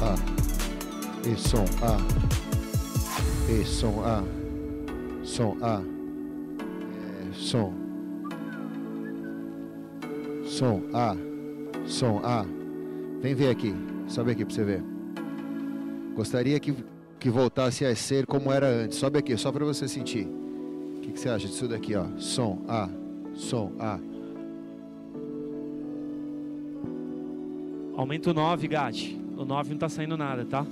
A. E, som, A. E, som, A. Som, A. É, som. Som, A. Som, A. Vem ver aqui. Sobe aqui pra você ver. Gostaria que, que voltasse a ser como era antes. Sobe aqui, só para você sentir. O que, que você acha disso daqui, ó? Som, A. Som, A. Aumenta o 9, Gatti. O 9 não tá saindo nada, tá?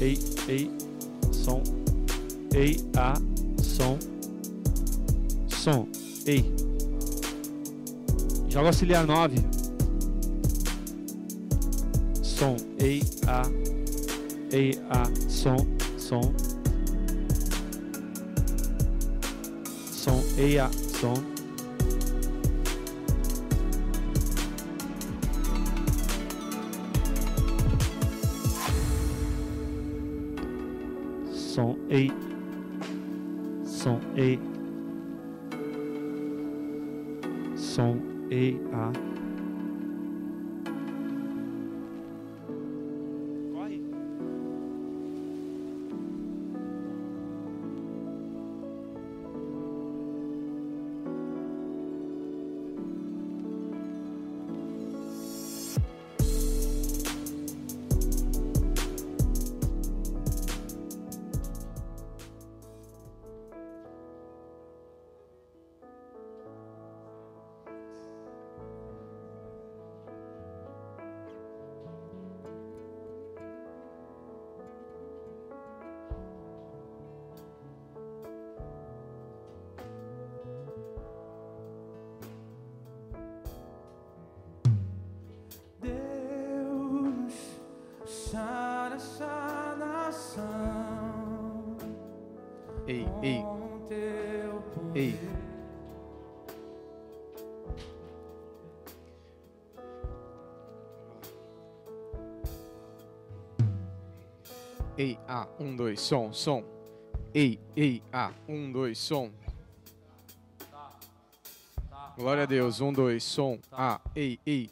Ei, ei, som. Ei, A, som. Som, ei. Joga auxiliar 9. Som, ei, A. Ei, A, som, som. Som, ei, A, som. Som ei. Som um, dois, som, som. Ei, ei, A, um, dois, som. Glória a Deus, um, dois, som. A, ei, ei.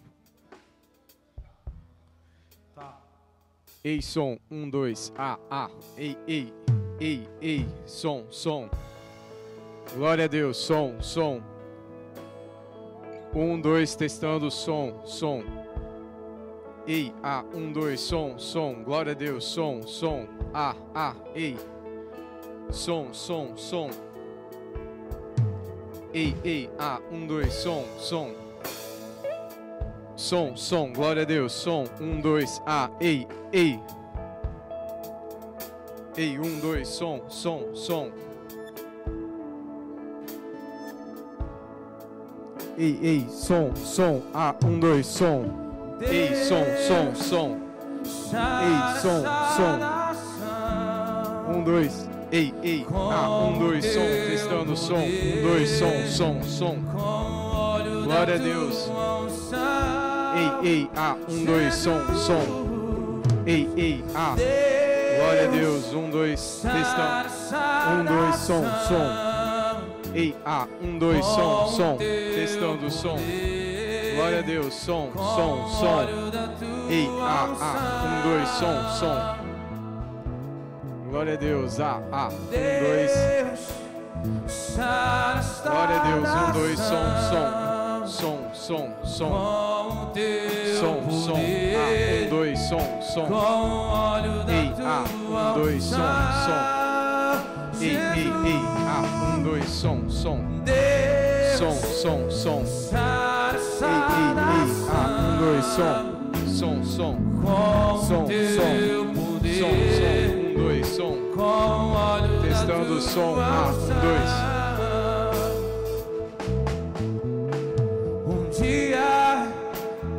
Ei, som, um, dois, A, A. Ei, ei, ei, ei, som, som. Glória a Deus, som, som. Um, dois, testando, som, som. Ei, A, um, dois, som, som. Glória a Deus, som, som. A, A, ei. Som, som, som. Ei, ei, A, um, dois, som, som. Som, som, glória a Deus, som, um, dois, A, ei, ei. Ei, um, dois, som, som, som. Ei, ei, som, som, A, um, dois, som. Ei, som, som, som. Ei, som, som. Um, dois. Ei, ei, A, um, dois, som, testando som. Um, dois, som, som, som. Glória a Deus. Ei, ei, A, um, dois, som, som. Ei, ei, A. Glória a Deus. Um, dois, testando. Um, dois, som, som. Ei, A, um, dois, som, som. Testando som. Glória a Deus. Som, som, som. Ei, A, A. Um, dois, som, som. Glória a Deus. A, A. Um, dois. Glória a Deus. Um, dois, som, som. Som, som, som. Som, som. A, um, dois, som, som. Ei, A, um, dois, som, som. Ei, ei, ei, A, um, dois, som, som. Som, som, som. Ei, ei, ei, A, um, dois, som. Som, som. Som, som. Som, som. Um, dois, som. Testando o som. A, um, dois. Um dia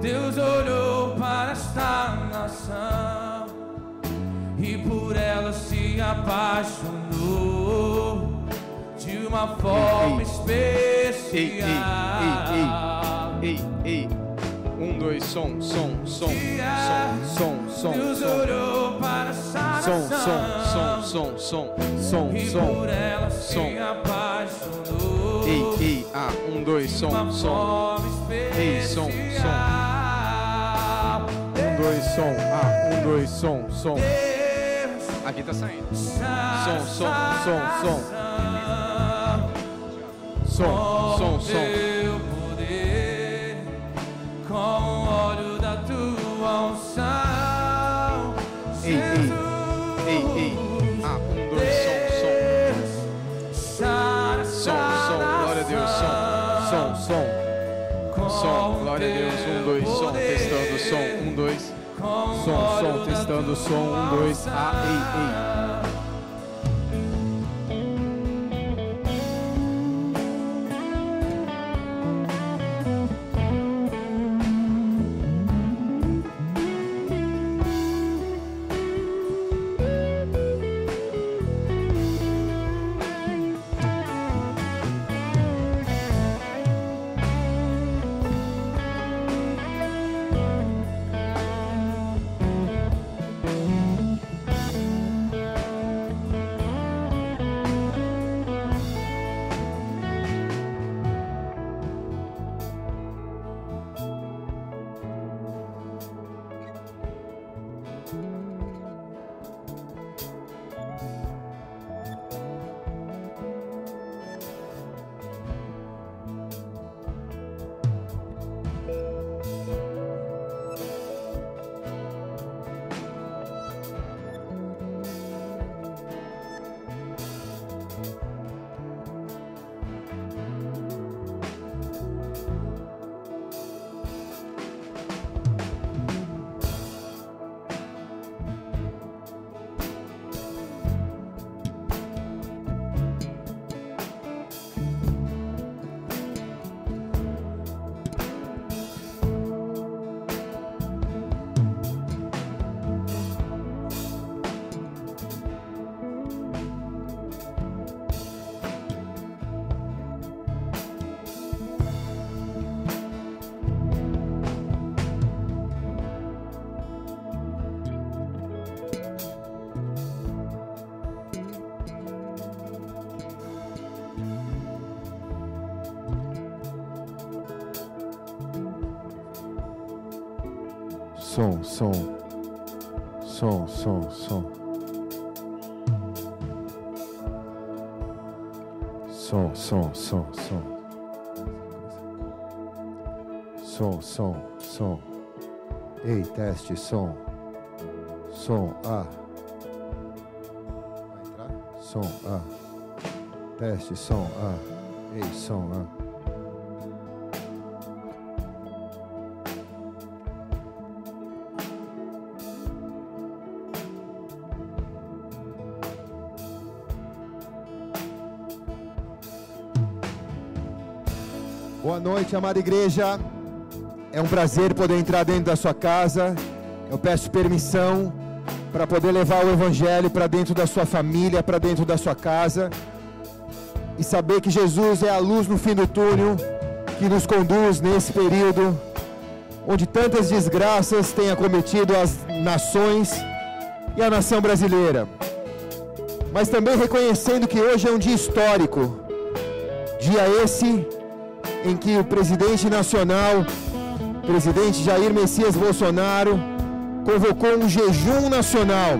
Deus olhou para esta nação e por ela se apaixonou de uma forma ei, especial. Ei, ei. Som, som, som. Som, som, Deus som, som. para Som, som, som, som, som. Som, som. se som. apaixonou Ei, ei, A, um, dois, som, som. Ei, som, som. Um, dois, som. Ah, um, dois, som, som. Aqui tá saindo. som, som, som, som. Som, som, som. Teu glória a Deus, um, dois, som, testando, som, um, dois. Som, som, testando, som, um, dois. Ah, ei, Som, som. Som, som, som. Som, som, som, som. Som, som. Ei, teste, som. Som, A. Som, A. Teste, som, A. Ei, som, A. noite, amada igreja. É um prazer poder entrar dentro da sua casa. Eu peço permissão para poder levar o evangelho para dentro da sua família, para dentro da sua casa. E saber que Jesus é a luz no fim do túnel que nos conduz nesse período onde tantas desgraças têm acometido as nações e a nação brasileira. Mas também reconhecendo que hoje é um dia histórico. Dia esse em que o presidente nacional, presidente Jair Messias Bolsonaro, convocou um jejum nacional.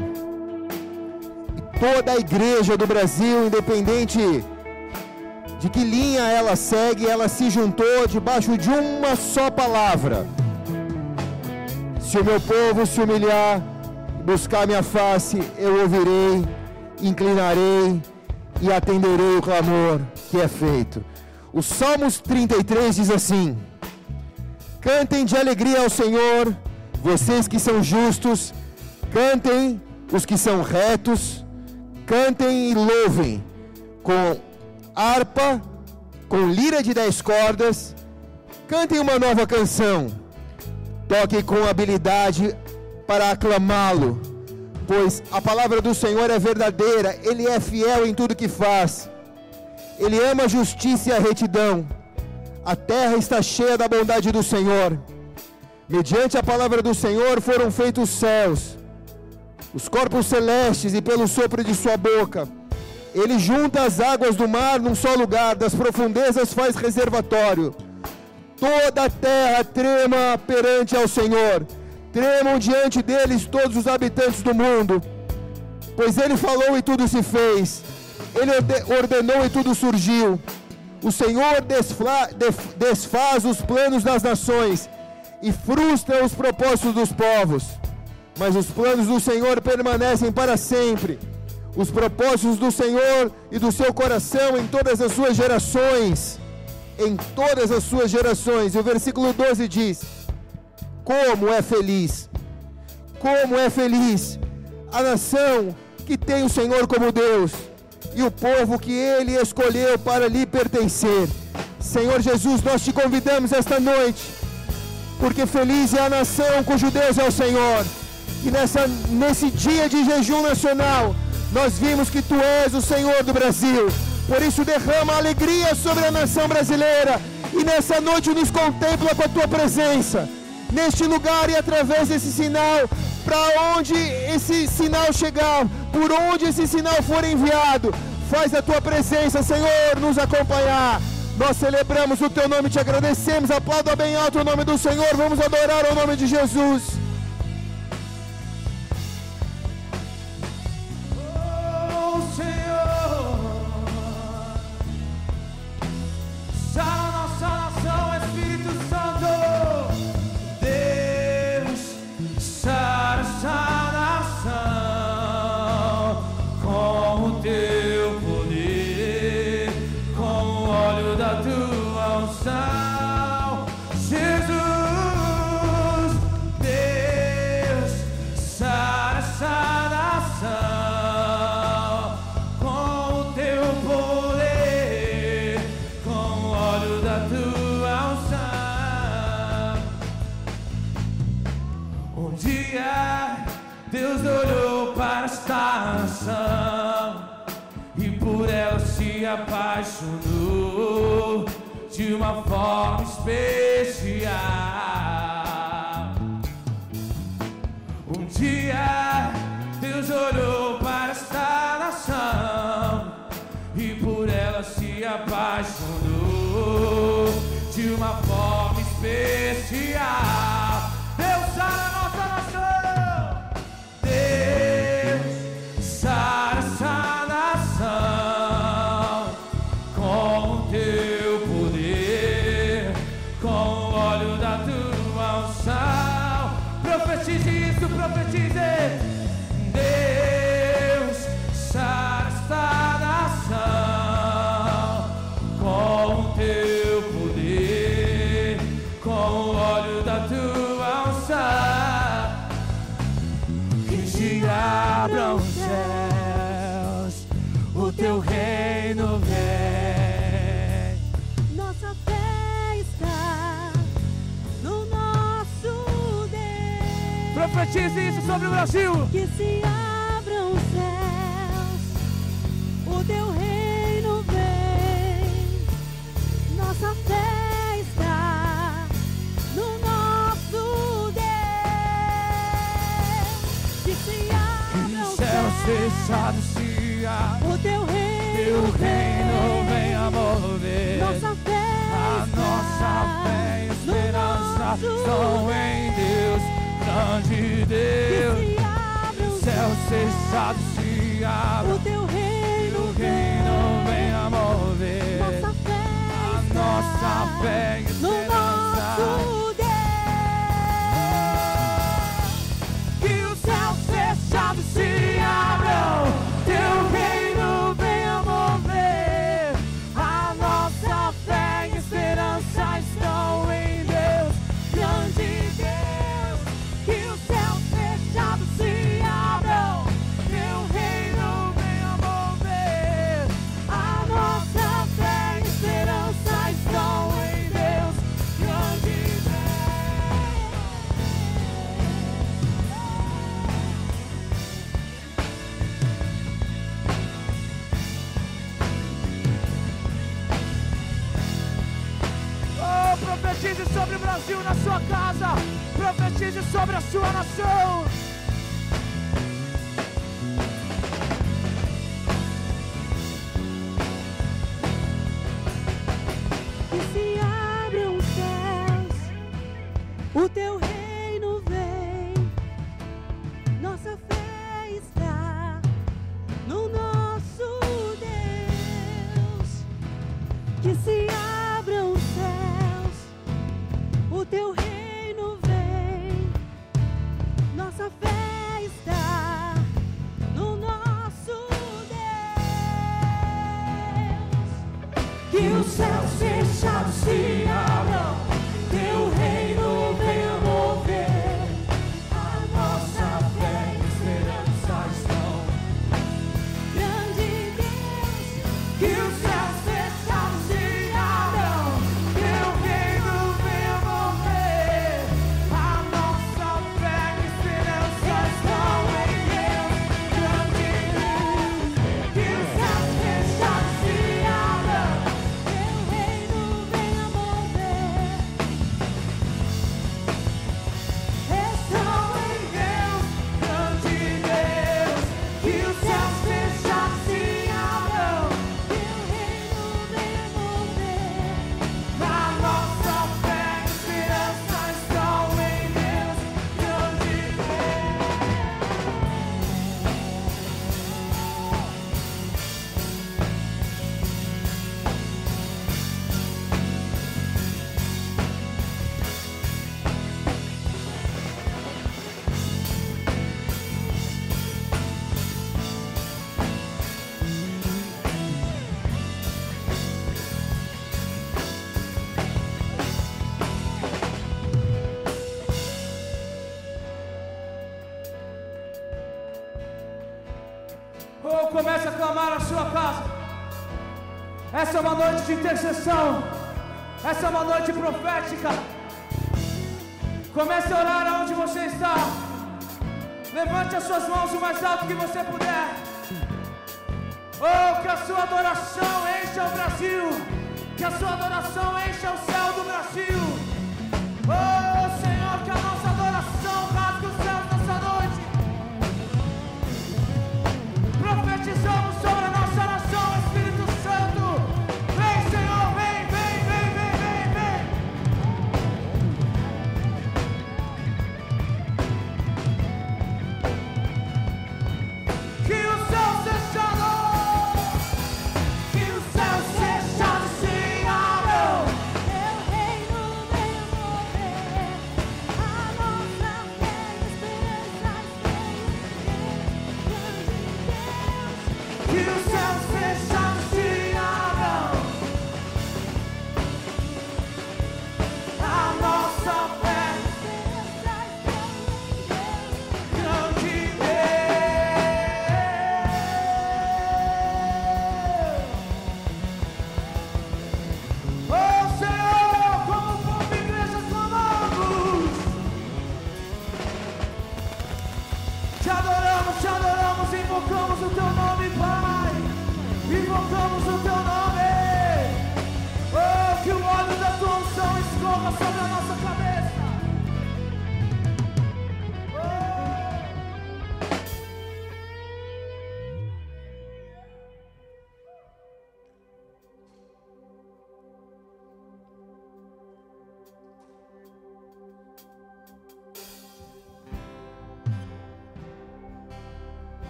Toda a igreja do Brasil, independente de que linha ela segue, ela se juntou debaixo de uma só palavra. Se o meu povo se humilhar, buscar minha face, eu ouvirei, inclinarei e atenderei o clamor que é feito. O Salmos 33 diz assim: Cantem de alegria ao Senhor, vocês que são justos, cantem os que são retos, cantem e louvem com harpa, com lira de dez cordas, cantem uma nova canção, toquem com habilidade para aclamá-lo, pois a palavra do Senhor é verdadeira, Ele é fiel em tudo que faz. Ele ama a justiça e a retidão. A terra está cheia da bondade do Senhor. Mediante a palavra do Senhor foram feitos os céus, os corpos celestes, e pelo sopro de sua boca. Ele junta as águas do mar num só lugar, das profundezas faz reservatório. Toda a terra trema perante ao Senhor, Tremam diante deles todos os habitantes do mundo, pois ele falou e tudo se fez. Ele orde- ordenou e tudo surgiu. O Senhor desfla- def- desfaz os planos das nações e frustra os propósitos dos povos. Mas os planos do Senhor permanecem para sempre. Os propósitos do Senhor e do seu coração em todas as suas gerações. Em todas as suas gerações. E o versículo 12 diz: Como é feliz, como é feliz a nação que tem o Senhor como Deus e o povo que ele escolheu para lhe pertencer. Senhor Jesus, nós te convidamos esta noite, porque feliz é a nação cujo Deus é o Senhor. E nessa, nesse dia de jejum nacional, nós vimos que tu és o Senhor do Brasil. Por isso, derrama alegria sobre a nação brasileira. E nessa noite nos contempla com a tua presença. Neste lugar e através desse sinal, para onde esse sinal chegar, por onde esse sinal for enviado, faz a tua presença, Senhor, nos acompanhar. Nós celebramos o teu nome, te agradecemos. Aplauda bem alto o nome do Senhor. Vamos adorar o nome de Jesus. Oh, Senhor, unção, Jesus, Deus, sara essa nação com o teu poder, com o óleo da tua unção. Um dia Deus olhou para esta nação e por ela se apaixonou de uma forma especial. Um dia Deus olhou para esta nação e por ela se apaixonou de uma forma especial. Abram os céus, o teu reino vem. Nossa fé está no nosso Deus. Profetize isso sobre o Brasil. Que se abram se abrem, o teu teu reino reino vem. vem a mover. Nossa fé A nossa fé e esperança estão em Deus, grande Deus. Que se abram os Céus fechados se o abrem, teu reino o reino vem a mover. Nossa fé A nossa fé e esperança. Brasil na sua casa. Profetize sobre a sua nação. uma noite de intercessão. Essa é uma noite profética. Comece a orar aonde você está. Levante as suas mãos o mais alto que você puder. Oh, que a sua adoração encha o Brasil. Que a sua adoração encha os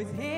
pois ressuscitaste,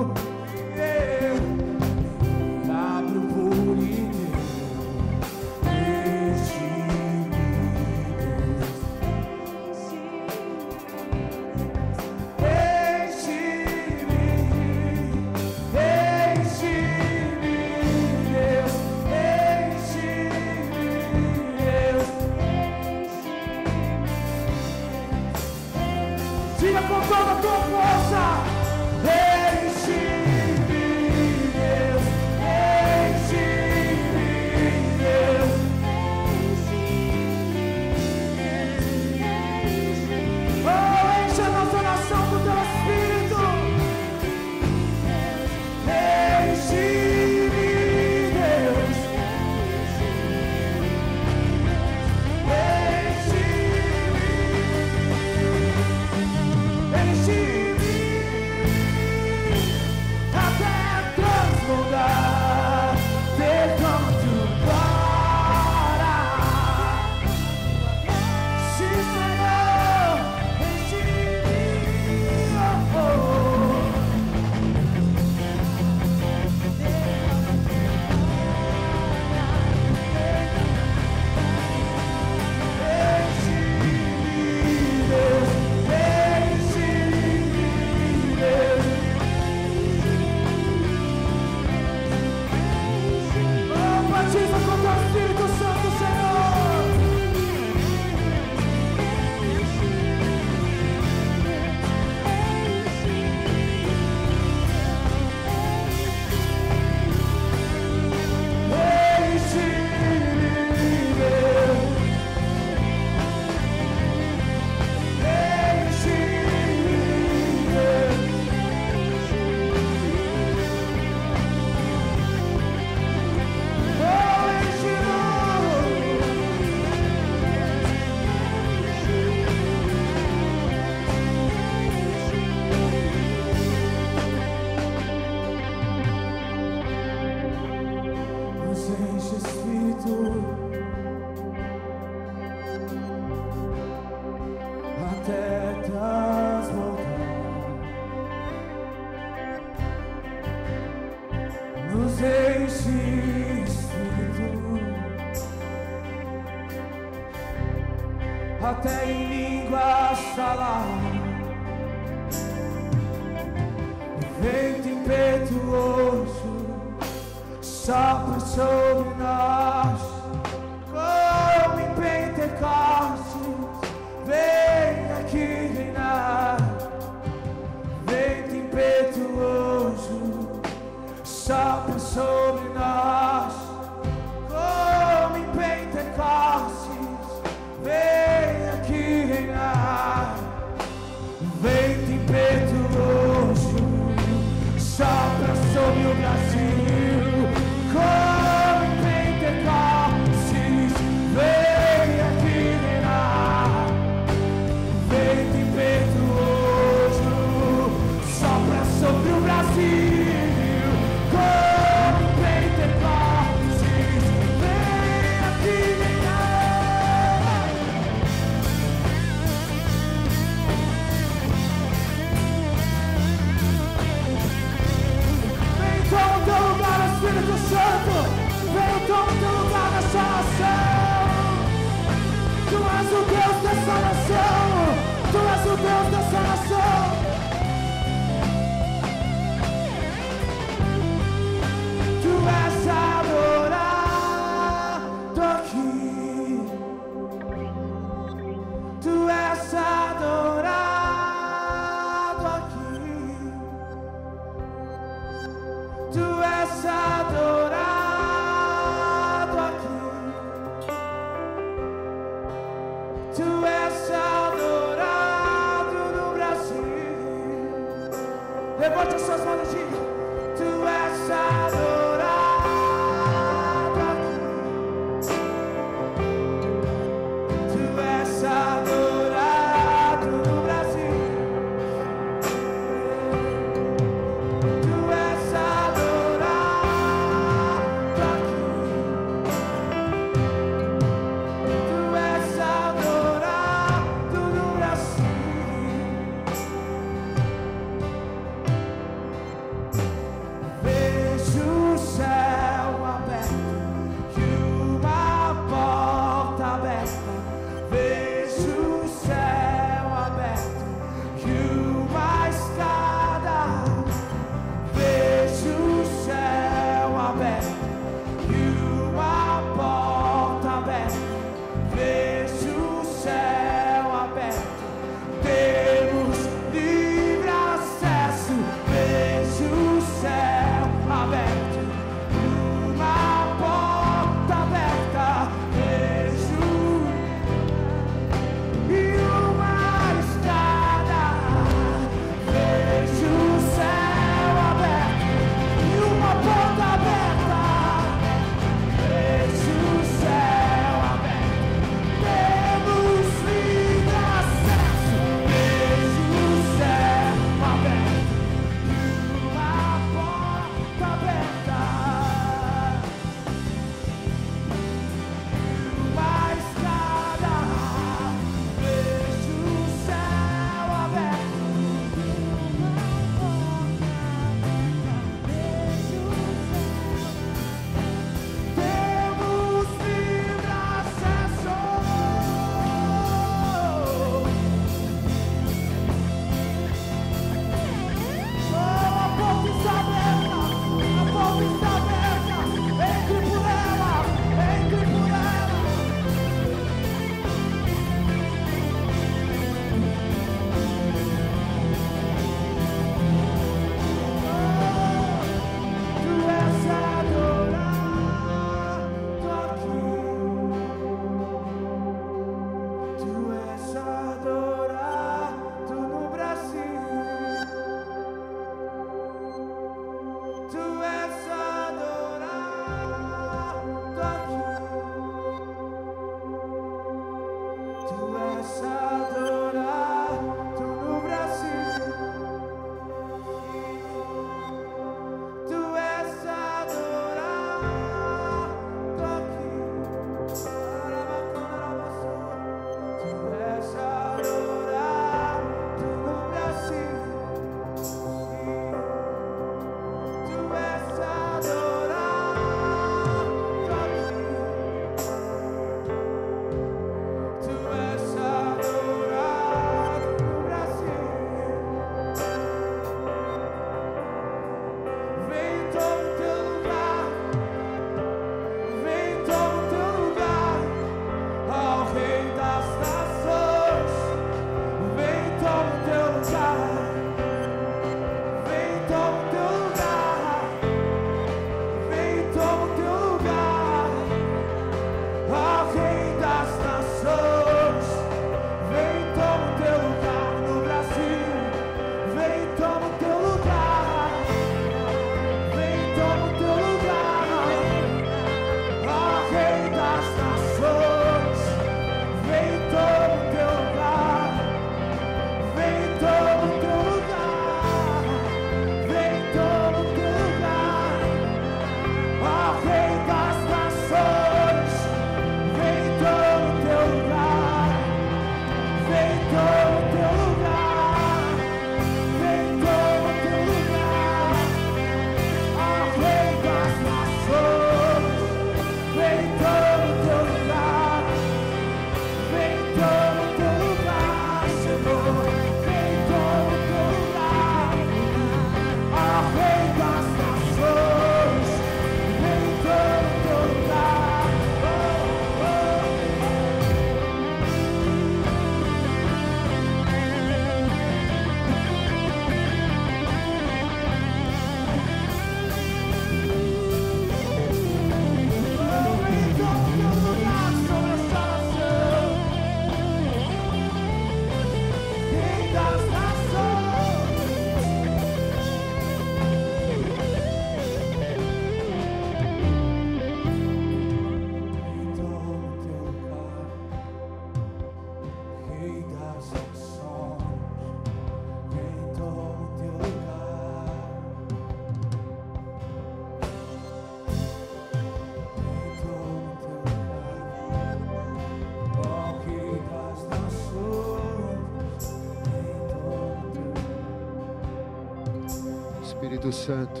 Espírito Santo,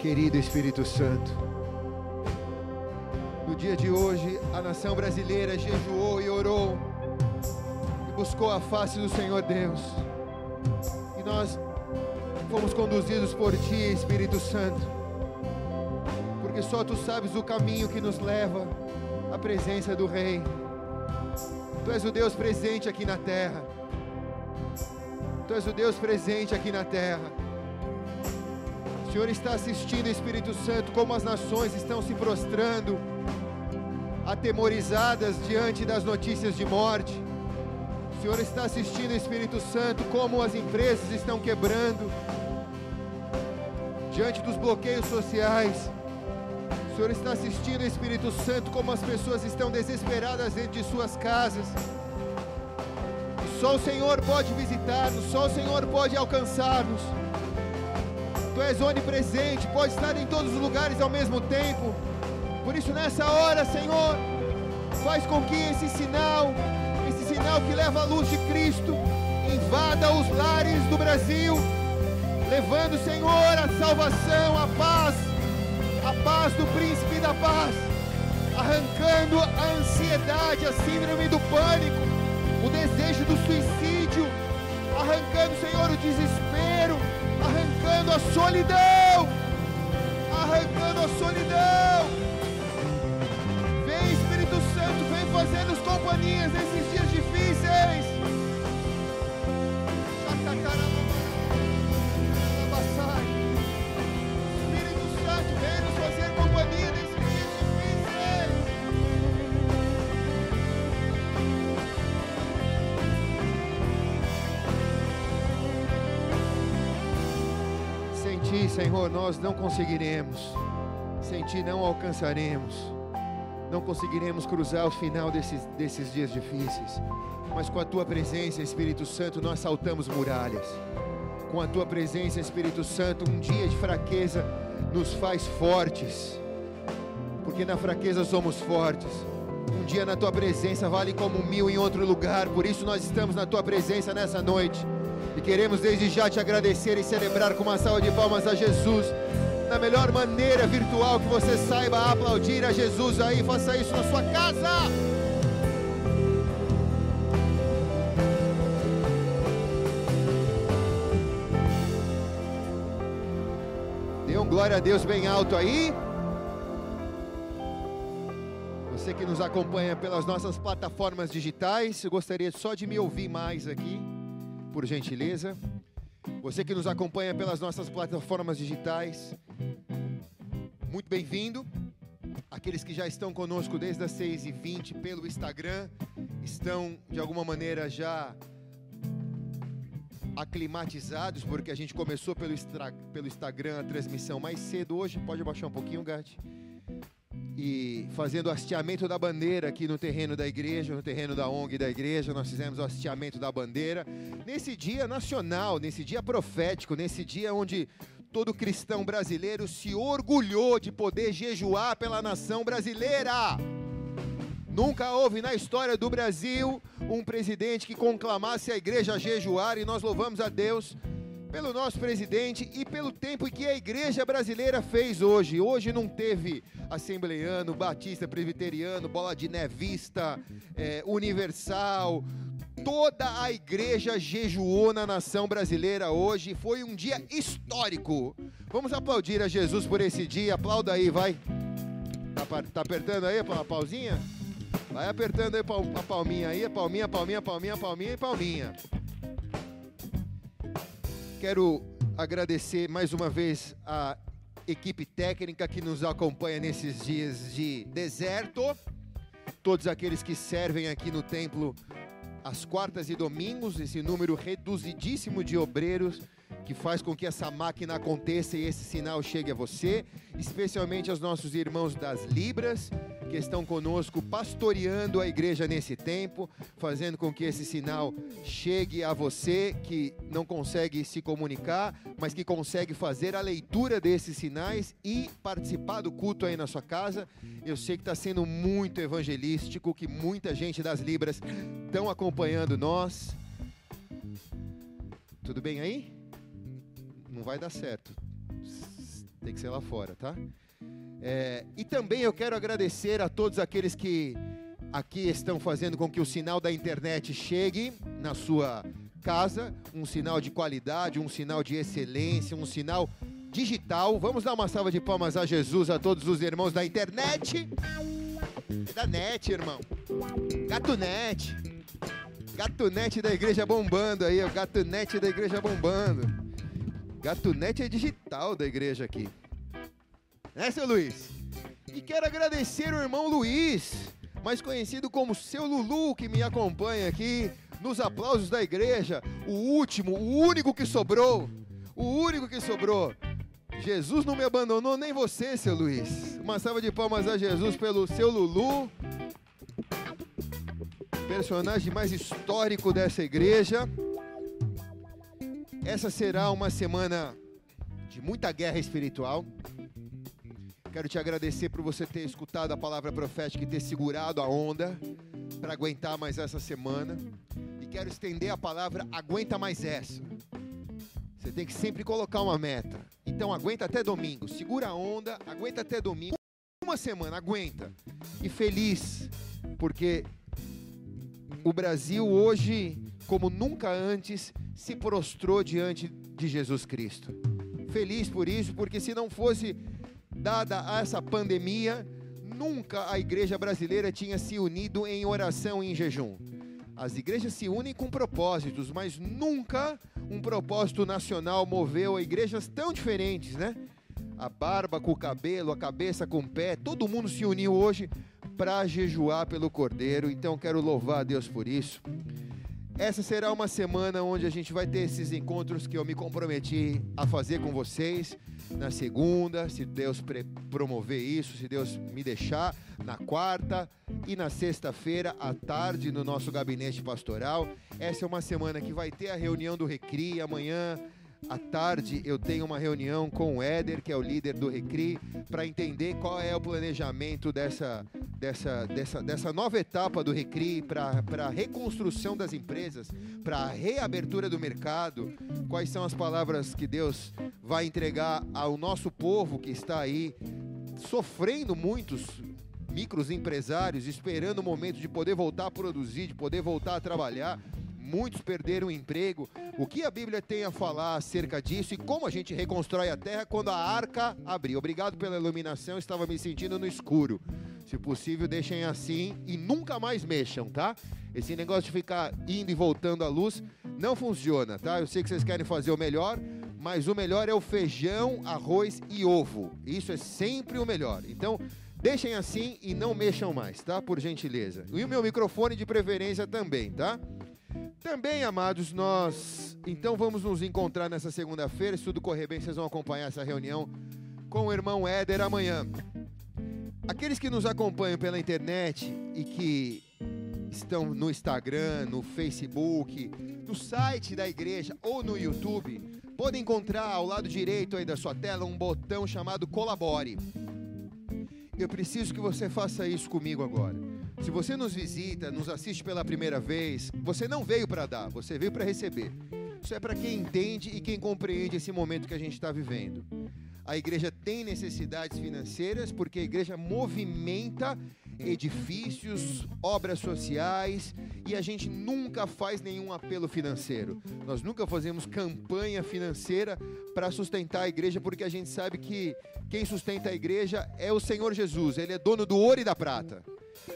querido Espírito Santo, no dia de hoje a nação brasileira jejuou e orou e buscou a face do Senhor Deus, e nós fomos conduzidos por Ti, Espírito Santo, porque só Tu sabes o caminho que nos leva à presença do Rei. Tu és o Deus presente aqui na terra. Tu és o Deus presente aqui na terra. O Senhor está assistindo, Espírito Santo, como as nações estão se prostrando, atemorizadas diante das notícias de morte. O Senhor está assistindo, Espírito Santo, como as empresas estão quebrando, diante dos bloqueios sociais. O Senhor está assistindo, Espírito Santo, como as pessoas estão desesperadas dentro de suas casas. Só o Senhor pode visitar-nos, só o Senhor pode alcançar-nos. Tu és onipresente, pode estar em todos os lugares ao mesmo tempo. Por isso, nessa hora, Senhor, faz com que esse sinal, esse sinal que leva a luz de Cristo, invada os lares do Brasil, levando, Senhor, a salvação, a paz, a paz do príncipe da paz, arrancando a ansiedade, a síndrome do pânico, o desejo do suicídio, arrancando, Senhor, o desespero, arrancando a solidão, arrancando a solidão. Vem, Espírito Santo, vem fazendo-nos companhias nesses dias difíceis. Espírito Senhor, nós não conseguiremos. Sem ti não alcançaremos. não conseguiremos cruzar o final desses, desses dias difíceis. Mas com a tua presença, Espírito Santo, nós saltamos muralhas. Com a tua presença, Espírito Santo, um dia de fraqueza nos faz fortes. Porque na fraqueza somos fortes. Um dia na tua presença vale como mil em outro lugar. Por isso nós estamos na tua presença nessa noite. Queremos desde já te agradecer e celebrar com uma salva de palmas a Jesus. Da melhor maneira virtual que você saiba aplaudir a Jesus aí. Faça isso na sua casa. Dê um glória a Deus bem alto aí. Você que nos acompanha pelas nossas plataformas digitais, eu gostaria só de me ouvir mais aqui, por gentileza. Você que nos acompanha pelas nossas plataformas digitais, muito bem-vindo. Aqueles que já estão conosco desde as 6h20 pelo Instagram, estão de alguma maneira já aclimatizados, porque a gente começou pelo, pelo Instagram a transmissão mais cedo hoje. Pode abaixar um pouquinho, Gatti e fazendo o hasteamento da bandeira aqui no terreno da igreja, no terreno da ONG da igreja, nós fizemos o hasteamento da bandeira. Nesse dia nacional, nesse dia profético, nesse dia onde todo cristão brasileiro se orgulhou de poder jejuar pela nação brasileira. Nunca houve na história do Brasil um presidente que conclamasse a igreja a jejuar e nós louvamos a Deus pelo nosso presidente e pelo tempo que a igreja brasileira fez hoje. Hoje não teve assembleiano, batista, presbiteriano, bola de nevista, é, universal. Toda a igreja jejuou na nação brasileira hoje. Foi um dia histórico. Vamos aplaudir a Jesus por esse dia. Aplauda aí, vai. Tá, tá apertando aí a pauzinha? Vai apertando aí a palminha aí, palminha, palminha, palminha, palminha e palminha. Quero agradecer mais uma vez a equipe técnica que nos acompanha nesses dias de deserto, todos aqueles que servem aqui no templo às quartas e domingos, esse número reduzidíssimo de obreiros que faz com que essa máquina aconteça e esse sinal chegue a você, especialmente aos nossos irmãos das Libras, que estão conosco pastoreando a igreja nesse tempo, fazendo com que esse sinal chegue a você que não consegue se comunicar, mas que consegue fazer a leitura desses sinais e participar do culto aí na sua casa. Eu sei que está sendo muito evangelístico, que muita gente das Libras estão acompanhando nós. Tudo bem aí? Não vai dar certo. Tem que ser lá fora, tá? É, e também eu quero agradecer a todos aqueles que aqui estão fazendo com que o sinal da internet chegue na sua casa, um sinal de qualidade, um sinal de excelência, um sinal digital. Vamos dar uma salva de palmas a Jesus, a todos os irmãos da internet. É da net, irmão. Gatunete. Gatunete da igreja bombando aí, o gatunete da igreja bombando. Gatunete é digital da igreja aqui. Né, seu Luiz? E quero agradecer o irmão Luiz, mais conhecido como seu Lulu, que me acompanha aqui nos aplausos da igreja. O último, o único que sobrou. O único que sobrou. Jesus não me abandonou, nem você, seu Luiz. Uma salva de palmas a Jesus pelo seu Lulu. Personagem mais histórico dessa igreja. Essa será uma semana de muita guerra espiritual. Quero te agradecer por você ter escutado a palavra profética e ter segurado a onda para aguentar mais essa semana. E quero estender a palavra aguenta mais essa. Você tem que sempre colocar uma meta. Então aguenta até domingo. Segura a onda, aguenta até domingo. Uma semana, aguenta. E feliz, porque o Brasil hoje, como nunca antes, se prostrou diante de Jesus Cristo. Feliz por isso, porque se não fosse dada essa pandemia, nunca a igreja brasileira tinha se unido em oração e em jejum. As igrejas se unem com propósitos, mas nunca um propósito nacional moveu igrejas tão diferentes, né? A barba com o cabelo, a cabeça com o pé, todo mundo se uniu hoje para jejuar pelo Cordeiro. Então quero louvar a Deus por isso. essa será uma semana onde a gente vai ter esses encontros que eu me comprometi a fazer com vocês. Na segunda, se Deus promover isso, se Deus me deixar, na quarta e na sexta-feira à tarde no nosso gabinete pastoral. Essa é uma semana que vai ter a reunião do Recri amanhã. À tarde eu tenho uma reunião com o Éder, que é o líder do Recri, para entender qual é o planejamento dessa, dessa, dessa, dessa nova etapa do Recri para a reconstrução das empresas, para a reabertura do mercado. Quais são as palavras que Deus vai entregar ao nosso povo que está aí sofrendo muitos micros empresários, esperando o momento de poder voltar a produzir, de poder voltar a trabalhar. Muitos perderam o emprego. O que a Bíblia tem a falar acerca disso e como a gente reconstrói a terra quando a arca abrir? Obrigado pela iluminação, estava me sentindo no escuro. Se possível, deixem assim e nunca mais mexam, tá? Esse negócio de ficar indo e voltando à luz não funciona, tá? Eu sei que vocês querem fazer o melhor, mas o melhor é o feijão, arroz e ovo. Isso é sempre o melhor. Então, deixem assim e não mexam mais, tá? Por gentileza. E o meu microfone de preferência também, tá? Também, amados, nós então vamos nos encontrar nessa segunda-feira. Se tudo correr bem, vocês vão acompanhar essa reunião com o irmão Éder amanhã. Aqueles que nos acompanham pela internet e que estão no Instagram, no Facebook, no site da igreja ou no YouTube, podem encontrar ao lado direito aí da sua tela um botão chamado Colabore. Eu preciso que você faça isso comigo agora. Se você nos visita, nos assiste pela primeira vez, você não veio para dar, você veio para receber. Isso é para quem entende e quem compreende esse momento que a gente está vivendo. A igreja tem necessidades financeiras porque a igreja movimenta edifícios, obras sociais e a gente nunca faz nenhum apelo financeiro. Nós nunca fazemos campanha financeira para sustentar a igreja porque a gente sabe que quem sustenta a igreja é o Senhor Jesus, ele é dono do ouro e da prata.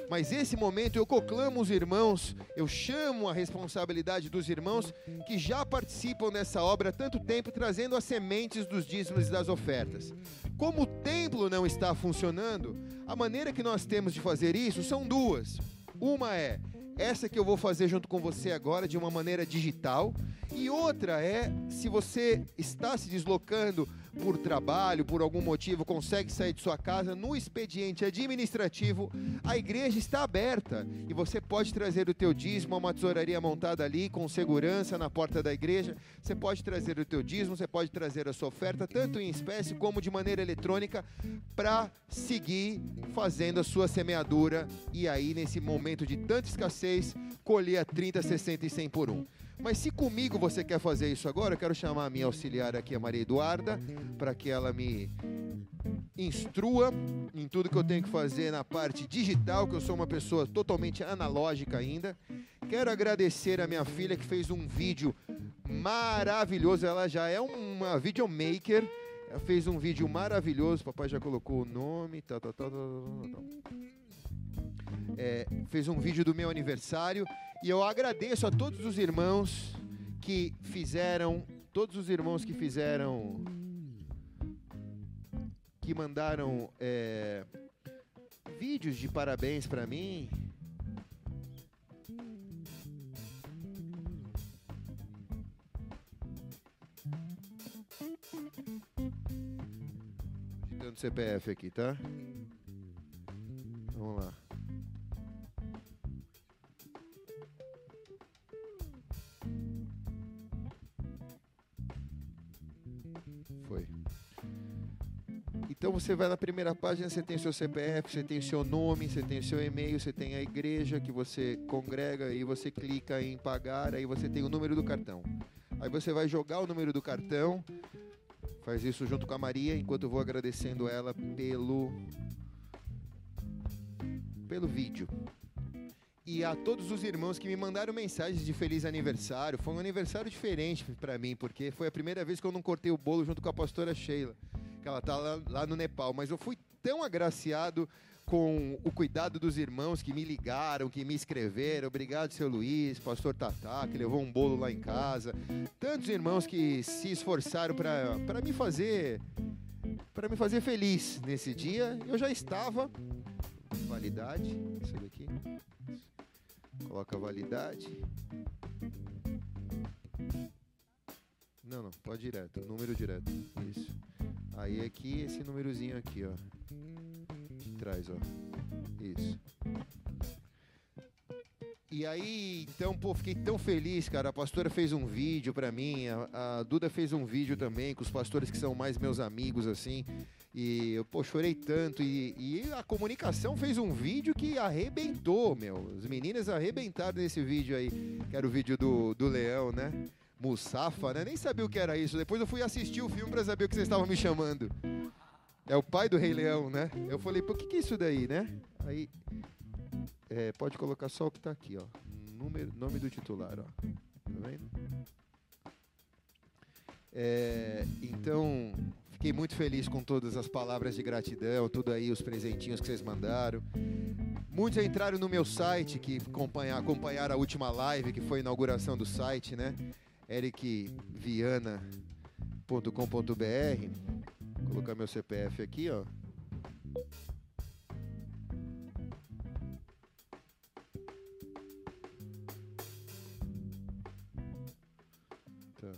Mas esse momento eu conclamo os irmãos, eu chamo a responsabilidade dos irmãos que já participam dessa obra há tanto tempo, trazendo as sementes dos dízimos e das ofertas. Como o templo não está funcionando, a maneira que nós temos de fazer isso são duas. Uma é essa que eu vou fazer junto com você agora de uma maneira digital, e outra é se você está se deslocando por trabalho, por algum motivo, consegue sair de sua casa, no expediente administrativo, a igreja está aberta e você pode trazer o teu dízimo a uma tesouraria montada ali com segurança na porta da igreja. Você pode trazer o teu dízimo, você pode trazer a sua oferta, tanto em espécie como de maneira eletrônica, para seguir fazendo a sua semeadura e aí, nesse momento de tanta escassez, colher a 30, 60 e 100 por um. Mas se comigo você quer fazer isso agora, eu quero chamar a minha auxiliar aqui, a Maria Eduarda, para que ela me instrua em tudo que eu tenho que fazer na parte digital, que eu sou uma pessoa totalmente analógica ainda. Quero agradecer a minha filha que fez um vídeo maravilhoso. Ela já é uma videomaker. Ela fez um vídeo maravilhoso. Papai já colocou o nome. Tá, tá, tá, tá, tá, tá. É, fez um vídeo do meu aniversário e eu agradeço a todos os irmãos que fizeram, todos os irmãos que fizeram, que mandaram é, vídeos de parabéns para mim. Digitando CPF aqui, tá? Vamos lá. Então você vai na primeira página, você tem o seu CPF, você tem o seu nome, você tem o seu e-mail, você tem a igreja que você congrega, aí você clica em pagar, aí você tem o número do cartão. Aí você vai jogar o número do cartão, faz isso junto com a Maria, enquanto eu vou agradecendo ela pelo pelo vídeo. E a todos os irmãos que me mandaram mensagens de feliz aniversário. Foi um aniversário diferente para mim, porque foi a primeira vez que eu não cortei o bolo junto com a pastora Sheila, que ela tá lá, lá no Nepal. Mas eu fui tão agraciado com o cuidado dos irmãos que me ligaram, que me escreveram. Obrigado, seu Luiz, pastor Tatá, que levou um bolo lá em casa. Tantos irmãos que se esforçaram para me fazer para me fazer feliz nesse dia. Eu já estava validade, isso daqui. Coloca validade. Não, não, pode direto, número direto. Isso. Aí aqui, esse númerozinho aqui, ó. Traz, ó. Isso. E aí, então, pô, fiquei tão feliz, cara. A pastora fez um vídeo pra mim, a, a Duda fez um vídeo também com os pastores que são mais meus amigos, assim. E eu, pô, chorei tanto. E, e a comunicação fez um vídeo que arrebentou, meu. As meninas arrebentaram nesse vídeo aí, que era o vídeo do, do leão, né? Musafa, né? Nem sabia o que era isso. Depois eu fui assistir o filme pra saber o que vocês estavam me chamando. É o pai do Rei Leão, né? Eu falei, por que, que é isso daí, né? Aí, é, pode colocar só o que tá aqui, ó. Número, nome do titular, ó. Tá vendo? É, então, fiquei muito feliz com todas as palavras de gratidão, tudo aí, os presentinhos que vocês mandaram. Muitos entraram no meu site, que acompanhar, acompanharam a última live, que foi a inauguração do site, né? ericviana.com.br. Colocar meu CPF aqui, ó. Tá.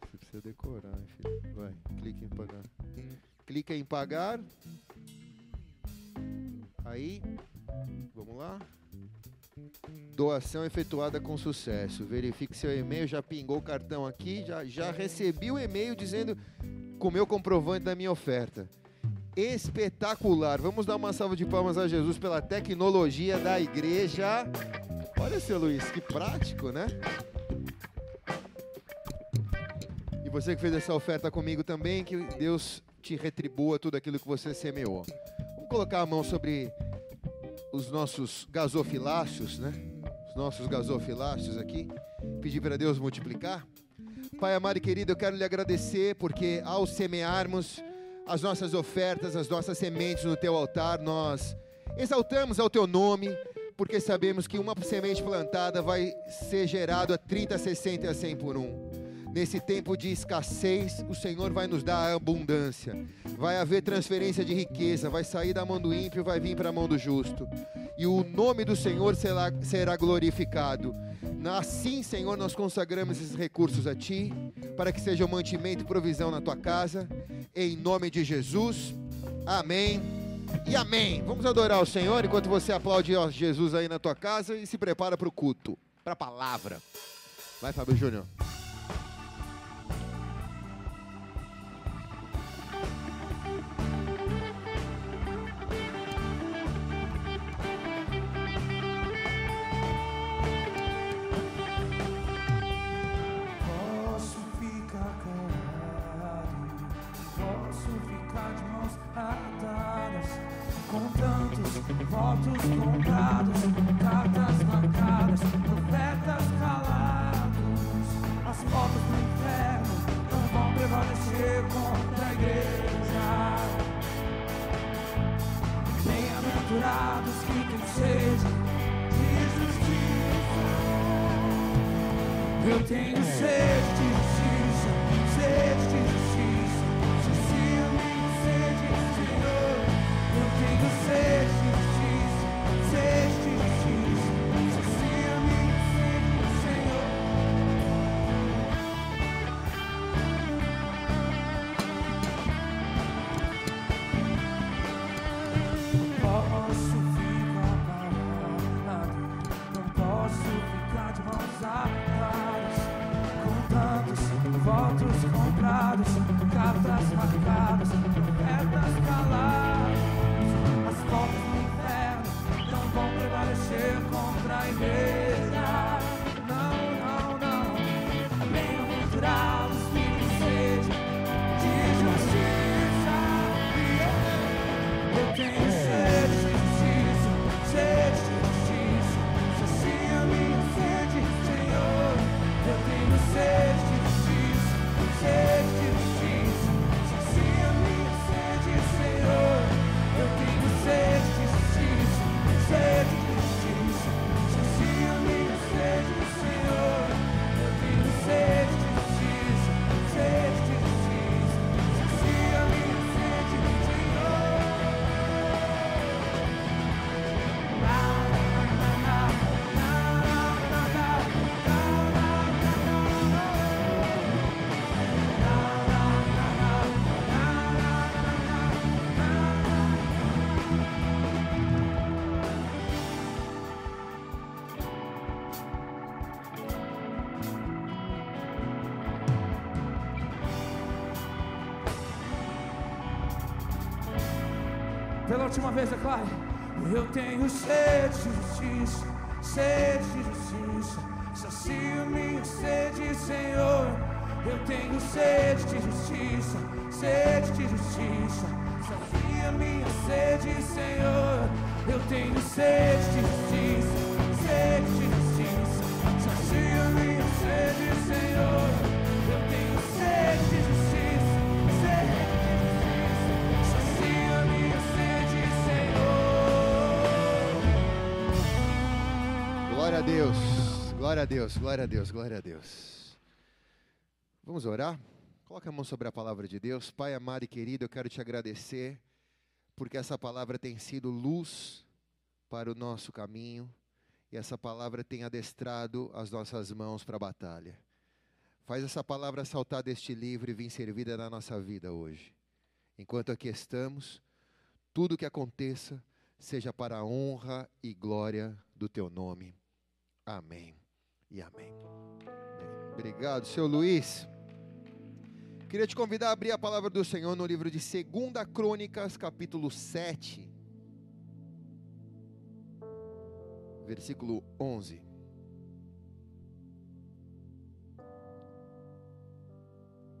Você precisa decorar, hein, filho. Vai, clique em pagar. Clica em pagar. Aí, vamos lá. Doação efetuada com sucesso. Verifique seu e-mail. Já pingou o cartão aqui. Já, já recebi o e-mail dizendo com o meu comprovante da minha oferta. Espetacular. Vamos dar uma salva de palmas a Jesus pela tecnologia da igreja. Olha, seu Luiz, que prático, né? E você que fez essa oferta comigo também, que Deus te retribua tudo aquilo que você semeou. Vamos colocar a mão sobre os nossos gasofiláceos, né? Os nossos gasofiláceos aqui. Pedir para Deus multiplicar. Pai amado e querido, eu quero lhe agradecer porque ao semearmos as nossas ofertas, as nossas sementes no teu altar, nós exaltamos ao teu nome, porque sabemos que uma semente plantada vai ser gerado a 30, 60 e a 100 por um. Nesse tempo de escassez, o Senhor vai nos dar abundância. Vai haver transferência de riqueza, vai sair da mão do ímpio, vai vir para a mão do justo. E o nome do Senhor será, será glorificado. Assim, Senhor, nós consagramos esses recursos a Ti, para que seja um mantimento e provisão na Tua casa. Em nome de Jesus. Amém. E amém. Vamos adorar o Senhor enquanto você aplaude ó, Jesus aí na tua casa e se prepara para o culto, para a palavra. Vai, Fábio Júnior. Atadas, com tantos votos comprados, cartas marcadas, profetas calados. As portas do inferno não vão prevalecer contra a igreja. Bem-aventurados que têm sede de justiça. Eu tenho sede de justiça, sede última vez, declare. Eu tenho sede de justiça, sede de justiça. Sacia minha sede, Senhor. Eu tenho sede de justiça, sede de justiça. Sacia minha sede, Senhor. Eu tenho sede de justiça, sede de justiça. Sacia minha sede, Senhor. Deus, glória a Deus, glória a Deus, glória a Deus. Vamos orar? Coloca a mão sobre a palavra de Deus. Pai amado e querido, eu quero te agradecer, porque essa palavra tem sido luz para o nosso caminho, e essa palavra tem adestrado as nossas mãos para a batalha. Faz essa palavra saltar deste livro e vir servida na nossa vida hoje. Enquanto aqui estamos, tudo que aconteça seja para a honra e glória do teu nome. Amém e amém. Obrigado, seu Luiz. Queria te convidar a abrir a palavra do Senhor no livro de 2 Crônicas, capítulo 7, versículo 11.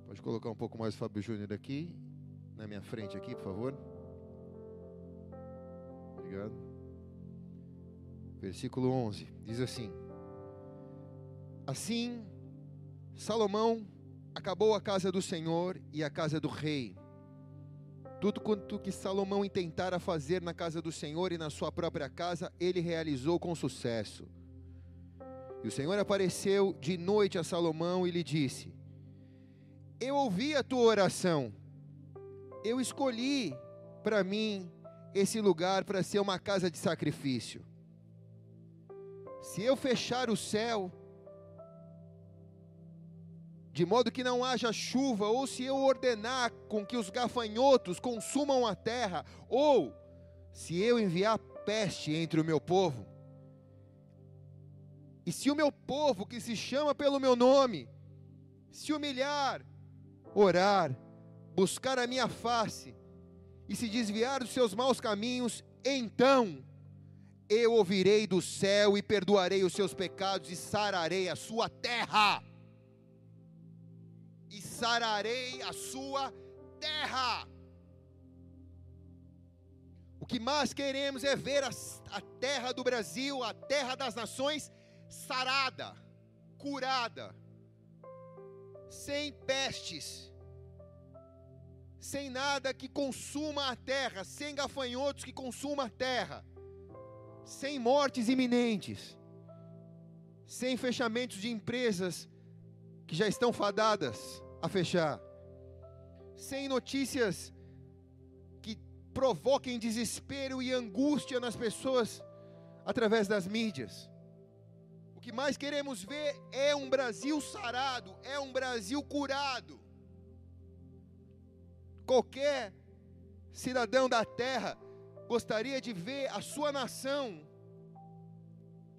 Pode colocar um pouco mais o Fábio Júnior aqui, na minha frente aqui, por favor. Obrigado. Versículo 11, diz assim: Assim, Salomão acabou a casa do Senhor e a casa do rei. Tudo quanto que Salomão intentara fazer na casa do Senhor e na sua própria casa, ele realizou com sucesso. E o Senhor apareceu de noite a Salomão e lhe disse: Eu ouvi a tua oração, eu escolhi para mim esse lugar para ser uma casa de sacrifício. Se eu fechar o céu, de modo que não haja chuva, ou se eu ordenar com que os gafanhotos consumam a terra, ou se eu enviar peste entre o meu povo, e se o meu povo, que se chama pelo meu nome, se humilhar, orar, buscar a minha face e se desviar dos seus maus caminhos, então eu ouvirei do céu e perdoarei os seus pecados e sararei a sua terra e sararei a sua terra. O que mais queremos é ver a, a, terra do Brasil, a terra das nações, sarada, curada, sem pestes, sem nada que consuma a terra, sem gafanhotos que consuma a terra, sem mortes iminentes, sem fechamentos de empresas que já estão fadadas a fechar, sem notícias que provoquem desespero e angústia nas pessoas através das mídias. O que mais queremos ver é um Brasil sarado, é um Brasil curado. Qualquer cidadão da terra gostaria de ver a sua nação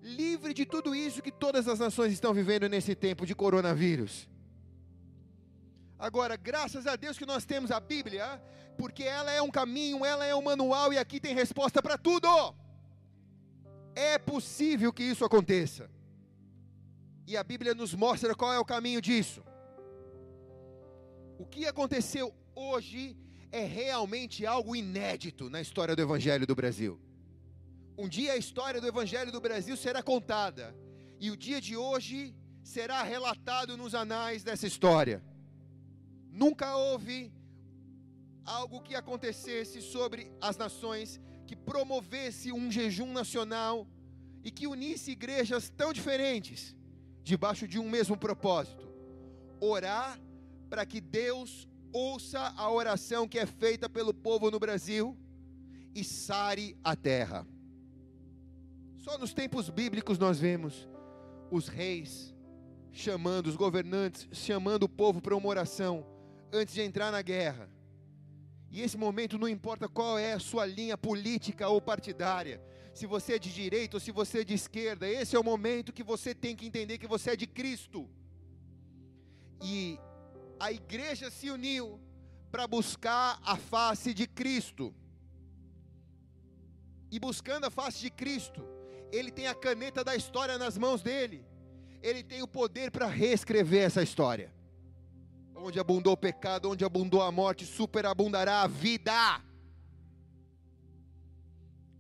livre de tudo isso que todas as nações estão vivendo nesse tempo de coronavírus. Agora, graças a Deus que nós temos a Bíblia, porque ela é um caminho, ela é um manual e aqui tem resposta para tudo. É possível que isso aconteça. E a Bíblia nos mostra qual é o caminho disso. O que aconteceu hoje é realmente algo inédito na história do Evangelho do Brasil. Um dia a história do Evangelho do Brasil será contada, e o dia de hoje será relatado nos anais dessa história. Nunca houve algo que acontecesse sobre as nações que promovesse um jejum nacional e que unisse igrejas tão diferentes debaixo de um mesmo propósito: orar para que Deus ouça a oração que é feita pelo povo no Brasil e sare a terra. Só nos tempos bíblicos nós vemos os reis chamando, os governantes chamando o povo para uma oração antes de entrar na guerra. E esse momento não importa qual é a sua linha política ou partidária, se você é de direita ou se você é de esquerda, esse é o momento que você tem que entender que você é de Cristo. E a igreja se uniu para buscar a face de Cristo. e buscando a face de Cristo, ele tem a caneta da história nas mãos dele. Ele tem o poder para reescrever essa história. Onde abundou o pecado, onde abundou a morte, superabundará a vida.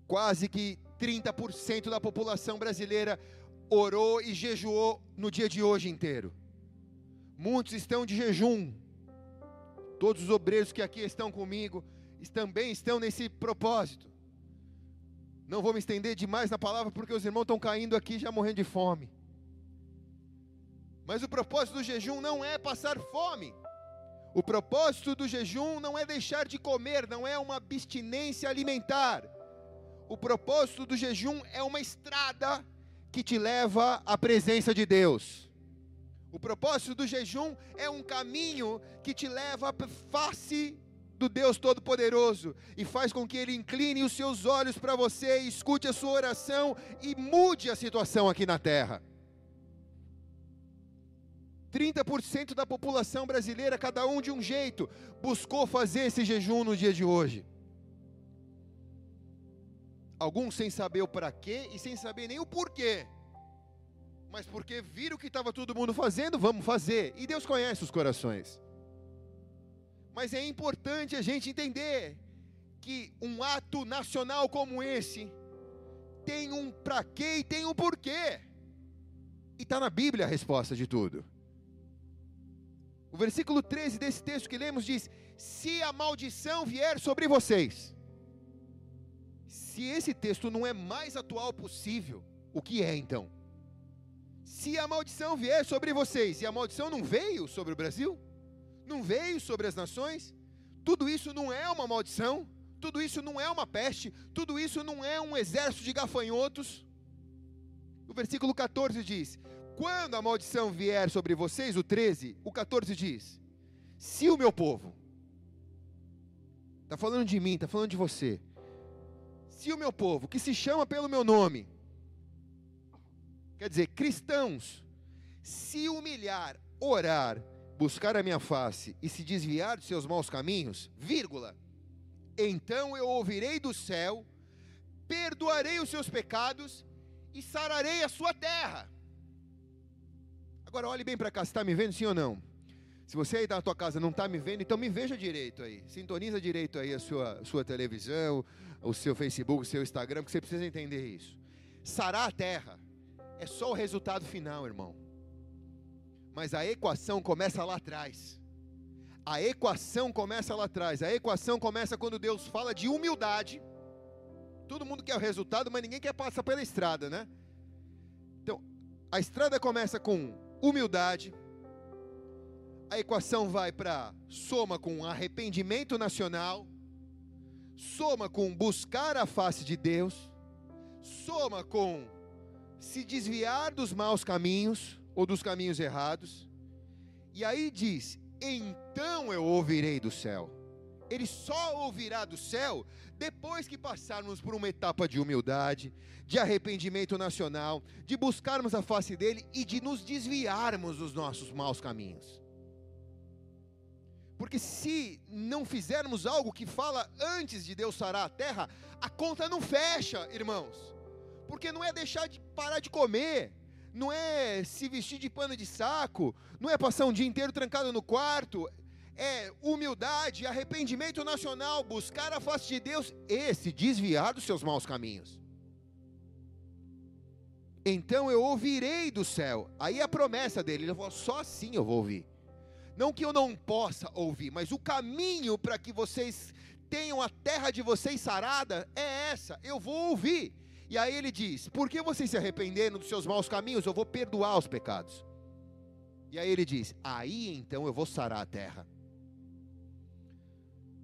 Quase que 30% da população brasileira orou e jejuou no dia de hoje inteiro. Muitos estão de jejum. Todos os obreiros que aqui estão comigo também estão nesse propósito. Não vou me estender demais na palavra porque os irmãos estão caindo aqui já morrendo de fome. Mas o propósito do jejum não é passar fome. O propósito do jejum não é deixar de comer, não é uma abstinência alimentar. O propósito do jejum é uma estrada que te leva à presença de Deus. O propósito do jejum é um caminho que te leva à face do Deus Todo-Poderoso e faz com que Ele incline os seus olhos para você, escute a sua oração e mude a situação aqui na terra. 30% da população brasileira, cada um de um jeito, buscou fazer esse jejum no dia de hoje. Alguns sem saber o para quê e sem saber nem o porquê. Mas porque viram que estava todo mundo fazendo, vamos fazer. E Deus conhece os corações. Mas é importante a gente entender que um ato nacional como esse tem um para quê e tem um porquê. E está na Bíblia a resposta de tudo. O versículo 13 desse texto que lemos diz: Se a maldição vier sobre vocês. Se esse texto não é mais atual possível, o que é então? Se a maldição vier sobre vocês, e a maldição não veio sobre o Brasil, não veio sobre as nações, tudo isso não é uma maldição, tudo isso não é uma peste, tudo isso não é um exército de gafanhotos. O versículo 14 diz: Quando a maldição vier sobre vocês, o 13, o 14 diz: Se o meu povo, está falando de mim, está falando de você, se o meu povo, que se chama pelo meu nome, quer dizer, cristãos, se humilhar, orar, buscar a minha face e se desviar de seus maus caminhos, vírgula, então eu ouvirei do céu, perdoarei os seus pecados e sararei a sua terra. Agora olhe bem para cá, você está me vendo sim ou não? Se você aí na tua casa não está me vendo, então me veja direito aí. Sintoniza direito aí a sua, sua televisão, o seu Facebook, o seu Instagram, porque você precisa entender isso. Sarar a terra é só o resultado final, irmão. Mas a equação começa lá atrás. A equação começa lá atrás. A equação começa quando Deus fala de humildade. Todo mundo quer o resultado, mas ninguém quer passar pela estrada, né? Então, a estrada começa com humildade. A equação vai para soma com arrependimento nacional, soma com buscar a face de Deus, soma com se desviar dos maus caminhos, ou dos caminhos errados. E aí diz: então eu ouvirei do céu. Ele só ouvirá do céu depois que passarmos por uma etapa de humildade, de arrependimento nacional, de buscarmos a face dele e de nos desviarmos dos nossos maus caminhos. Porque se não fizermos algo que fala antes de Deus sarar a terra, a conta não fecha, irmãos. Porque não é deixar de parar de comer, não é se vestir de pano de saco, não é passar um dia inteiro trancado no quarto, é humildade, arrependimento nacional, buscar a face de Deus e se desviar dos seus maus caminhos. Então eu ouvirei do céu. Aí a promessa dele, ele falou: só assim eu vou ouvir. Não que eu não possa ouvir, mas o caminho para que vocês tenham a terra de vocês sarada é essa. Eu vou ouvir. E aí ele diz: Por que vocês se arrependeram dos seus maus caminhos? Eu vou perdoar os pecados. E aí ele diz: Aí então eu vou sarar a terra.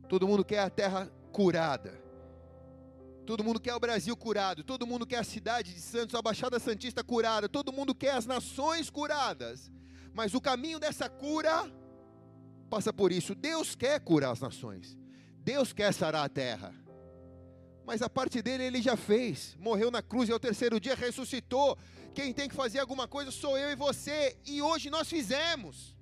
Todo mundo quer a terra curada. Todo mundo quer o Brasil curado. Todo mundo quer a cidade de Santos, a Baixada Santista curada. Todo mundo quer as nações curadas. Mas o caminho dessa cura passa por isso. Deus quer curar as nações. Deus quer sarar a terra. Mas a parte dele ele já fez. Morreu na cruz e ao terceiro dia ressuscitou. Quem tem que fazer alguma coisa sou eu e você. E hoje nós fizemos.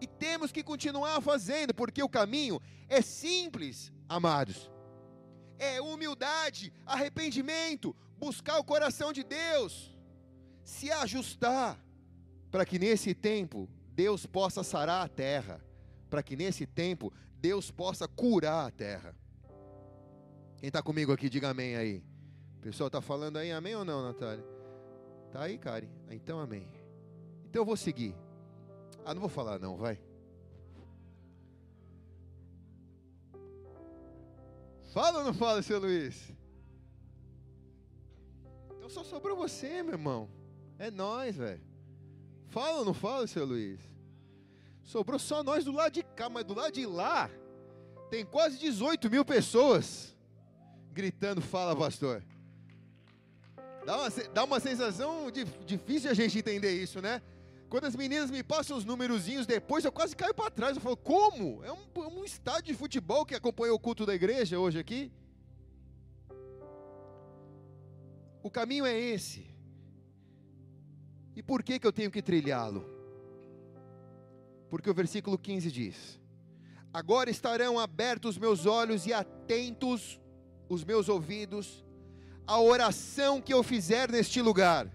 E temos que continuar fazendo, porque o caminho é simples, amados. é humildade, arrependimento, buscar o coração de Deus, se ajustar, para que nesse tempo Deus possa sarar a terra, para que nesse tempo Deus possa curar a terra. Quem está comigo aqui, diga amém aí. O pessoal está falando aí amém ou não, Natália? Tá aí, Karen? Então amém. Então eu vou seguir. Ah, não vou falar não, vai. Fala ou não fala, seu Luiz? Então só sobrou você, meu irmão. É nós, velho. Fala ou não fala, seu Luiz? Sobrou só nós do lado de cá, mas do lado de lá tem quase 18 mil pessoas gritando: Fala, pastor. Dá uma, dá uma sensação de, difícil a gente entender isso, né? Quando as meninas me passam os numerozinhos depois, eu quase caio para trás. Eu falo, como? É um, é um estádio de futebol que acompanhou o culto da igreja hoje aqui? O caminho é esse. E por que, que eu tenho que trilhá-lo? Porque o versículo 15 diz: Agora estarão abertos os meus olhos e atentos os meus ouvidos à oração que eu fizer neste lugar.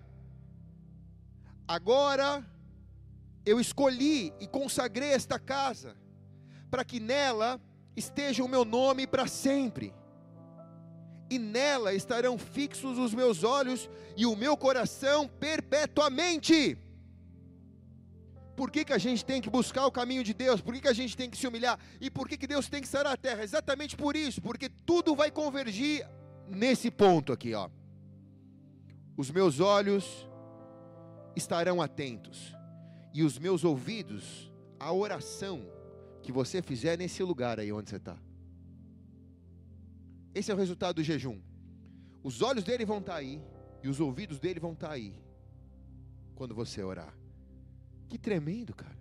Agora eu escolhi e consagrei esta casa, para que nela esteja o meu nome para sempre. E nela estarão fixos os meus olhos e o meu coração perpetuamente. Por que, que a gente tem que buscar o caminho de Deus? Por que, que a gente tem que se humilhar? E por que, que Deus tem que sarar a terra? Exatamente por isso, porque tudo vai convergir nesse ponto aqui, ó. Os meus olhos estarão atentos e os meus ouvidos à oração que você fizer nesse lugar aí onde você está. Esse é o resultado do jejum. Os olhos dele vão estar aí e os ouvidos dele vão estar aí quando você orar. Que tremendo, cara.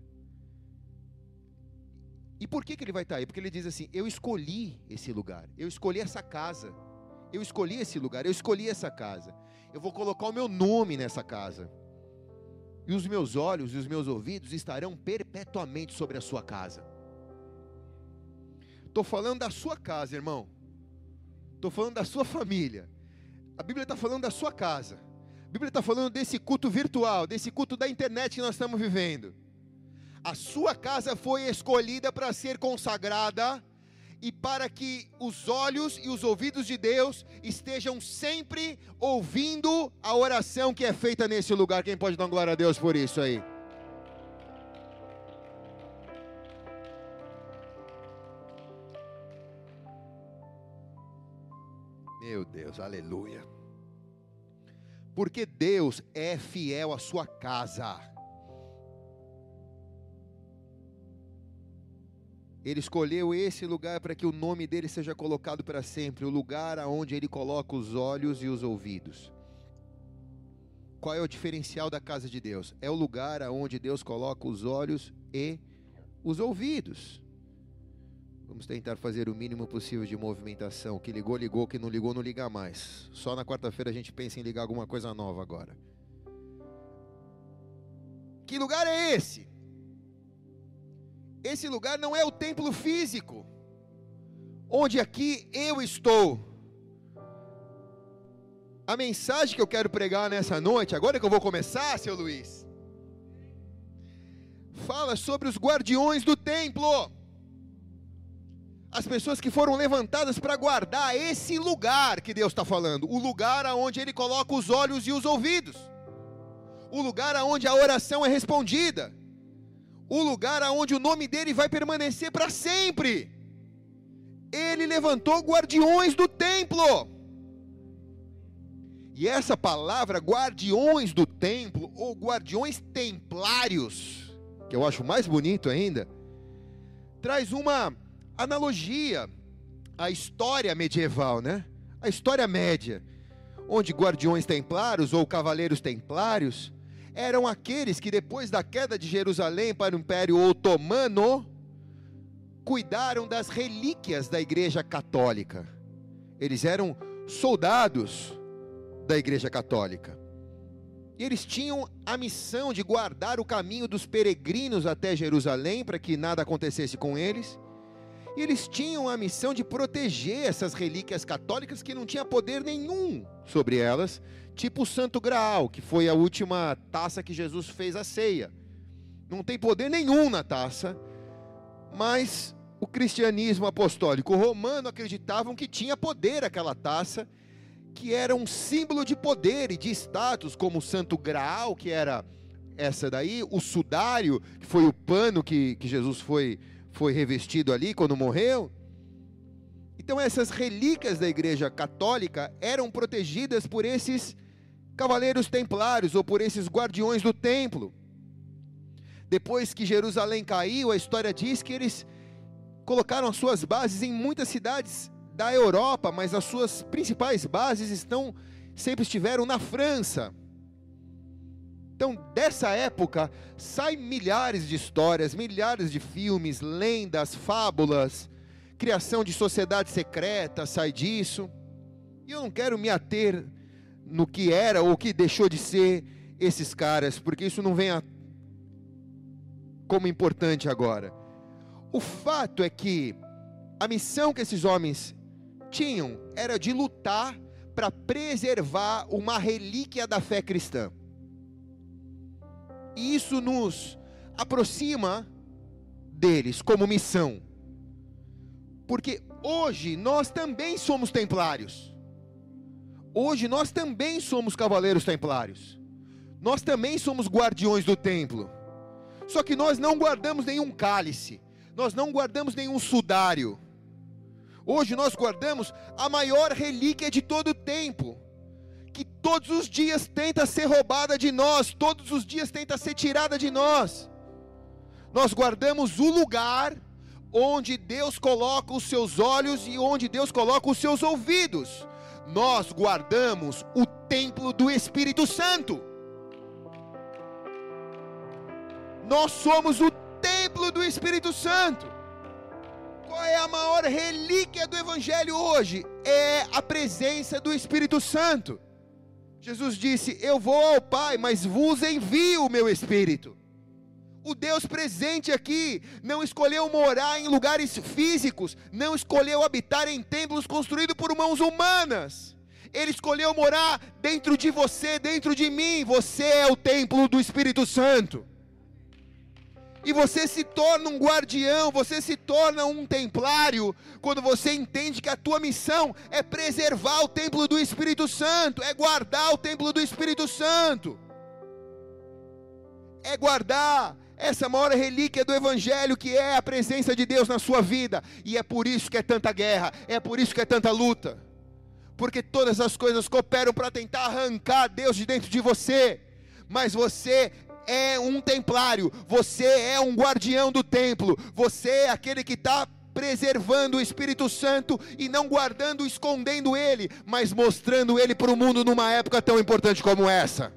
E por que, que ele vai estar aí? Porque ele diz assim: Eu escolhi esse lugar, eu escolhi essa casa, eu escolhi esse lugar, eu escolhi essa casa. Eu vou colocar o meu nome nessa casa. E os meus olhos e os meus ouvidos estarão perpetuamente sobre a sua casa. Estou falando da sua casa, irmão. Estou falando da sua família. A Bíblia está falando da sua casa. A Bíblia está falando desse culto virtual, desse culto da internet que nós estamos vivendo. A sua casa foi escolhida para ser consagrada e para que os olhos e os ouvidos de Deus estejam sempre ouvindo a oração que é feita nesse lugar. Quem pode dar glória a Deus por isso aí? Meu Deus, aleluia. Porque Deus é fiel à sua casa. Ele escolheu esse lugar para que o nome dele seja colocado para sempre, o lugar aonde ele coloca os olhos e os ouvidos. Qual é o diferencial da casa de Deus? É o lugar aonde Deus coloca os olhos e os ouvidos. Vamos tentar fazer o mínimo possível de movimentação. Que ligou, ligou, que não ligou, não liga mais. Só na quarta-feira a gente pensa em ligar alguma coisa nova agora. Que lugar é esse? Esse lugar não é o templo físico, onde aqui eu estou. A mensagem que eu quero pregar nessa noite, agora que eu vou começar, seu Luiz, fala sobre os guardiões do templo as pessoas que foram levantadas para guardar esse lugar que Deus está falando, o lugar aonde Ele coloca os olhos e os ouvidos, o lugar aonde a oração é respondida, o lugar aonde o nome dele vai permanecer para sempre. Ele levantou guardiões do templo. E essa palavra, guardiões do templo, ou guardiões templários, que eu acho mais bonito ainda, traz uma analogia à história medieval, né? A história média, onde guardiões templários ou cavaleiros templários eram aqueles que depois da queda de Jerusalém para o Império Otomano cuidaram das relíquias da Igreja Católica. Eles eram soldados da Igreja Católica. E eles tinham a missão de guardar o caminho dos peregrinos até Jerusalém para que nada acontecesse com eles E eles tinham a missão de proteger essas relíquias católicas que não tinha poder nenhum sobre elas, tipo o Santo Graal, que foi a última taça que Jesus fez a ceia. Não tem poder nenhum na taça, mas o cristianismo apostólico romano acreditavam que tinha poder aquela taça, que era um símbolo de poder e de status, como o Santo Graal, que era essa daí, o sudário, que foi o pano que, que Jesus foi, foi revestido ali quando morreu. Então, essas relíquias da Igreja Católica eram protegidas por esses cavaleiros templários ou por esses guardiões do templo. Depois que Jerusalém caiu, a história diz que eles colocaram as suas bases em muitas cidades da Europa, mas as suas principais bases estão sempre estiveram na França. Então, dessa época, saem milhares de histórias, milhares de filmes, lendas, fábulas, criação de sociedade secreta, sai disso. E eu não quero me ater no que era ou que deixou de ser esses caras, porque isso não vem a como importante agora. O fato é que a missão que esses homens tinham era de lutar para preservar uma relíquia da fé cristã. E isso nos aproxima deles como missão. Porque hoje nós também somos templários. Hoje nós também somos cavaleiros templários. Nós também somos guardiões do templo. Só que nós não guardamos nenhum cálice, nós não guardamos nenhum sudário. Hoje nós guardamos a maior relíquia de todo o tempo, que todos os dias tenta ser roubada de nós, todos os dias tenta ser tirada de nós. Nós guardamos o lugar onde Deus coloca os seus olhos e onde Deus coloca os seus ouvidos. Nós guardamos o templo do Espírito Santo. Nós somos o templo do Espírito Santo. Qual é a maior relíquia do Evangelho hoje? É a presença do Espírito Santo. Jesus disse: Eu vou ao Pai, mas vos envio o meu Espírito. O Deus presente aqui não escolheu morar em lugares físicos, não escolheu habitar em templos construídos por mãos humanas. Ele escolheu morar dentro de você, dentro de mim. Você é o templo do Espírito Santo e você se torna um guardião, você se torna um templário, quando você entende que a tua missão é preservar o templo do Espírito Santo, é guardar o templo do Espírito Santo, é guardar essa maior relíquia do Evangelho que é a presença de Deus na sua vida, e é por isso que é tanta guerra, é por isso que é tanta luta, porque todas as coisas cooperam para tentar arrancar Deus de dentro de você, mas você é um templário, você é um guardião do templo, você é aquele que está preservando o Espírito Santo e não guardando, escondendo ele, mas mostrando ele para o mundo numa época tão importante como essa.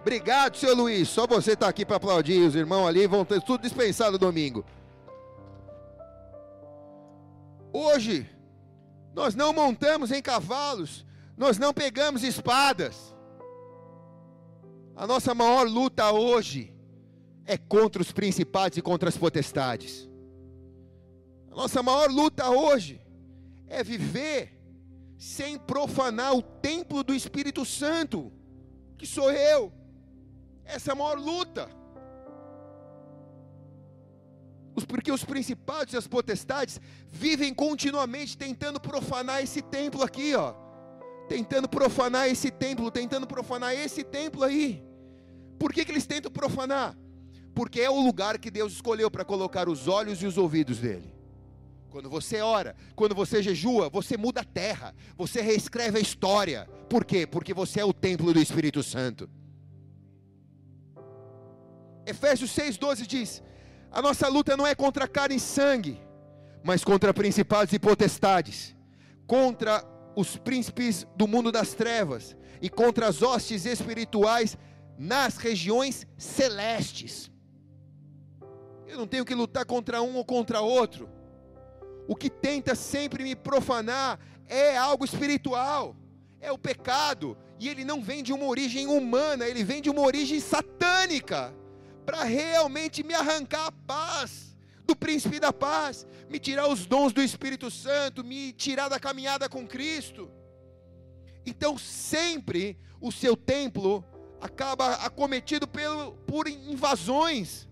Obrigado, seu Luiz. Só você está aqui para aplaudir. Os irmãos ali vão ter tudo dispensado domingo. Hoje, nós não montamos em cavalos, nós não pegamos espadas. A nossa maior luta hoje é contra os principados e contra as potestades. A nossa maior luta hoje é viver sem profanar o templo do Espírito Santo, que sou eu. Essa é a maior luta. Porque os principados e as potestades vivem continuamente tentando profanar esse templo aqui, ó. Tentando profanar esse templo, tentando profanar esse templo aí. Por que, que eles tentam profanar? Porque é o lugar que Deus escolheu para colocar os olhos e os ouvidos dele. Quando você ora, quando você jejua, você muda a terra, você reescreve a história. Por quê? Porque você é o templo do Espírito Santo. Efésios 6,12 diz: A nossa luta não é contra carne e sangue, mas contra principados e potestades, contra os príncipes do mundo das trevas e contra as hostes espirituais nas regiões celestes. Eu não tenho que lutar contra um ou contra outro. O que tenta sempre me profanar é algo espiritual, é o pecado, e ele não vem de uma origem humana, ele vem de uma origem satânica, para realmente me arrancar a paz do príncipe da paz, me tirar os dons do Espírito Santo, me tirar da caminhada com Cristo. Então, sempre o seu templo acaba acometido pelo, por invasões,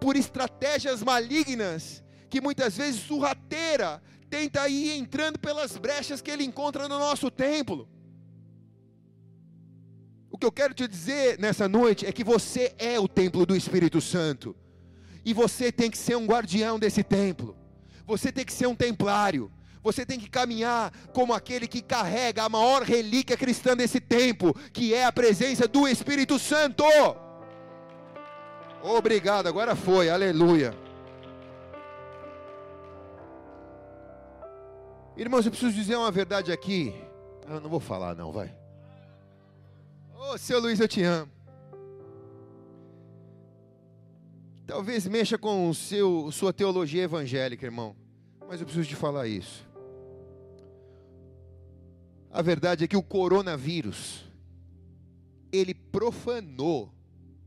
por estratégias malignas, que muitas vezes surrateira tenta ir entrando pelas brechas que ele encontra no nosso templo. O que eu quero te dizer nessa noite é que você é o templo do Espírito Santo. E você tem que ser um guardião desse templo. Você tem que ser um templário. Você tem que caminhar como aquele que carrega a maior relíquia cristã desse tempo, que é a presença do Espírito Santo. Obrigado, agora foi, aleluia. Irmãos, eu preciso dizer uma verdade aqui. Eu não vou falar, não, vai. Ô, seu Luiz, eu te amo. Talvez mexa com seu, sua teologia evangélica, irmão. Mas eu preciso te falar isso. A verdade é que o coronavírus, ele profanou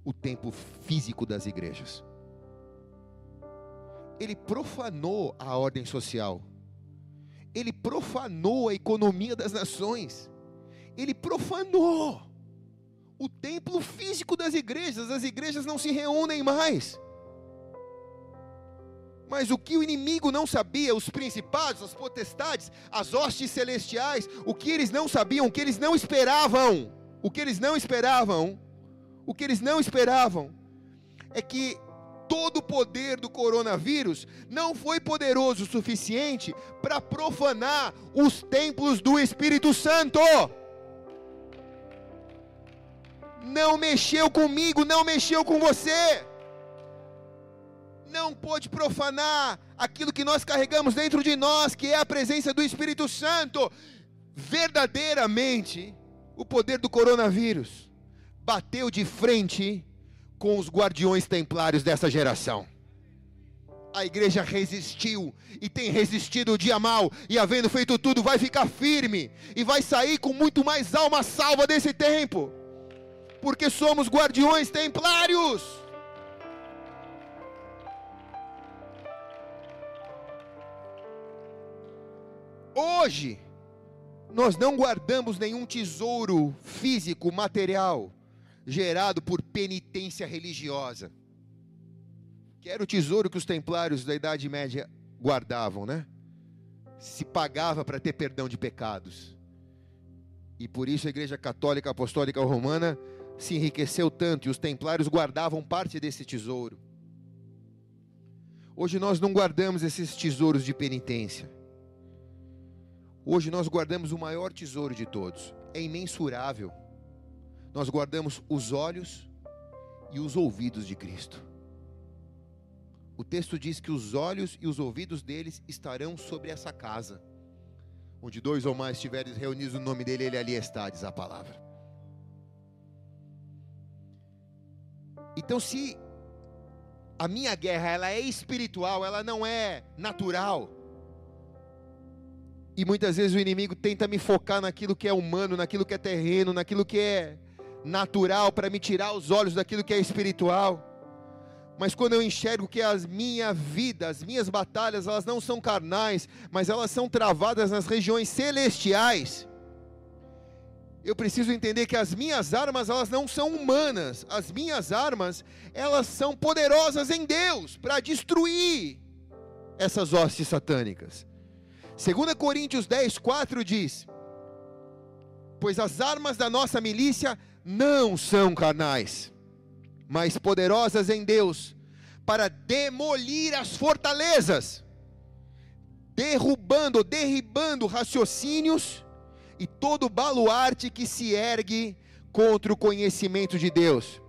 o tempo físico das igrejas. Ele profanou a ordem social ele profanou a economia das nações, ele profanou o templo físico das igrejas, as igrejas não se reúnem mais. Mas o que o inimigo não sabia, os principados, as potestades, as hostes celestiais, o que eles não sabiam, o que eles não esperavam, o que eles não esperavam, o que eles não esperavam, é que todo o poder do coronavírus não foi poderoso o suficiente para profanar os templos do Espírito Santo. Não mexeu comigo, não mexeu com você. Não pôde profanar aquilo que nós carregamos dentro de nós, que é a presença do Espírito Santo. Verdadeiramente, o poder do coronavírus bateu de frente com os guardiões templários dessa geração. A igreja resistiu e tem resistido o dia mal, e havendo feito tudo, vai ficar firme e vai sair com muito mais alma salva desse tempo, porque somos guardiões templários. Hoje, nós não guardamos nenhum tesouro físico, material, gerado por penitência religiosa. Que era o tesouro que os templários da Idade Média guardavam, né? Se pagava para ter perdão de pecados. E por isso a Igreja Católica Apostólica Romana se enriqueceu tanto e os templários guardavam parte desse tesouro. Hoje nós não guardamos esses tesouros de penitência. Hoje nós guardamos o maior tesouro de todos. É imensurável nós guardamos os olhos e os ouvidos de Cristo. O texto diz que os olhos e os ouvidos deles estarão sobre essa casa. Onde dois ou mais estiverem reunidos no nome dele, ele ali está, diz a palavra. Então, se a minha guerra ela é espiritual, ela não é natural. E muitas vezes o inimigo tenta me focar naquilo que é humano, naquilo que é terreno, naquilo que é natural para me tirar os olhos daquilo que é espiritual. Mas quando eu enxergo que a minha vida, as minhas batalhas, elas não são carnais, mas elas são travadas nas regiões celestiais, eu preciso entender que as minhas armas, elas não são humanas. As minhas armas, elas são poderosas em Deus para destruir essas hostes satânicas. 2 Coríntios 10, 4 diz: Pois as armas da nossa milícia não são carnais, mas poderosas em Deus para demolir as fortalezas, derrubando, derribando raciocínios e todo baluarte que se ergue contra o conhecimento de Deus,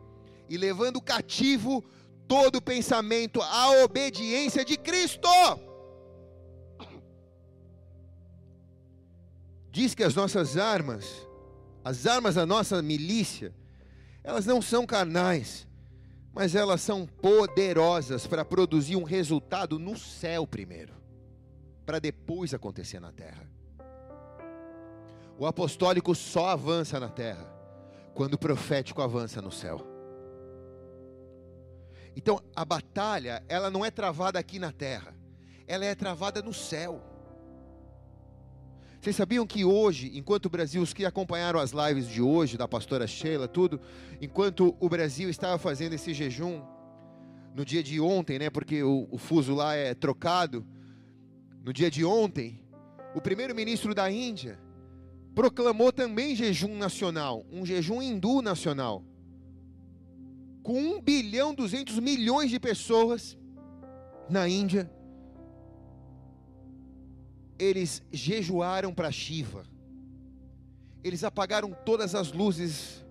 e levando cativo todo pensamento à obediência de Cristo. Diz que as nossas armas as armas da nossa milícia, elas não são carnais, mas elas são poderosas para produzir um resultado no céu primeiro, para depois acontecer na terra. O apostólico só avança na terra quando o profético avança no céu. Então, a batalha, ela não é travada aqui na terra, ela é travada no céu. Vocês sabiam que hoje, enquanto o Brasil, os que acompanharam as lives de hoje, da pastora Sheila, tudo, enquanto o Brasil estava fazendo esse jejum, no dia de ontem, né, porque o, o fuso lá é trocado, no dia de ontem, o primeiro-ministro da Índia proclamou também jejum nacional, um jejum hindu nacional com 1 bilhão 200 milhões de pessoas na Índia, eles jejuaram para Shiva. Eles apagaram todas as luzes.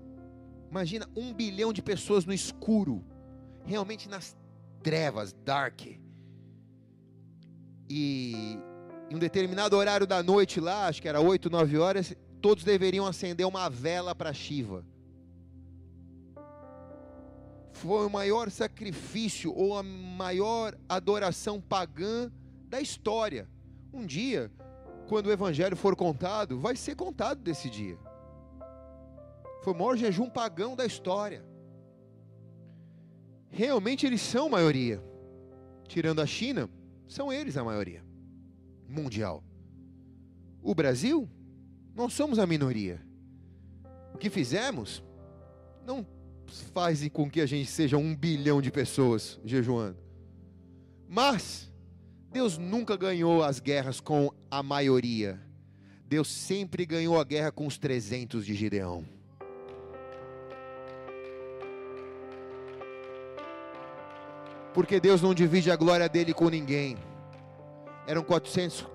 Imagina um bilhão de pessoas no escuro, realmente nas trevas, dark. E em um determinado horário da noite lá, acho que era 8, 9 horas, todos deveriam acender uma vela para Shiva foi o maior sacrifício ou a maior adoração pagã da história. Um dia, quando o evangelho for contado, vai ser contado desse dia. Foi o maior jejum pagão da história. Realmente eles são maioria. Tirando a China, são eles a maioria mundial. O Brasil, nós somos a minoria. O que fizemos não faz com que a gente seja um bilhão de pessoas jejuando. Mas Deus nunca ganhou as guerras com a maioria. Deus sempre ganhou a guerra com os 300 de Gideão. Porque Deus não divide a glória dele com ninguém. Eram 400,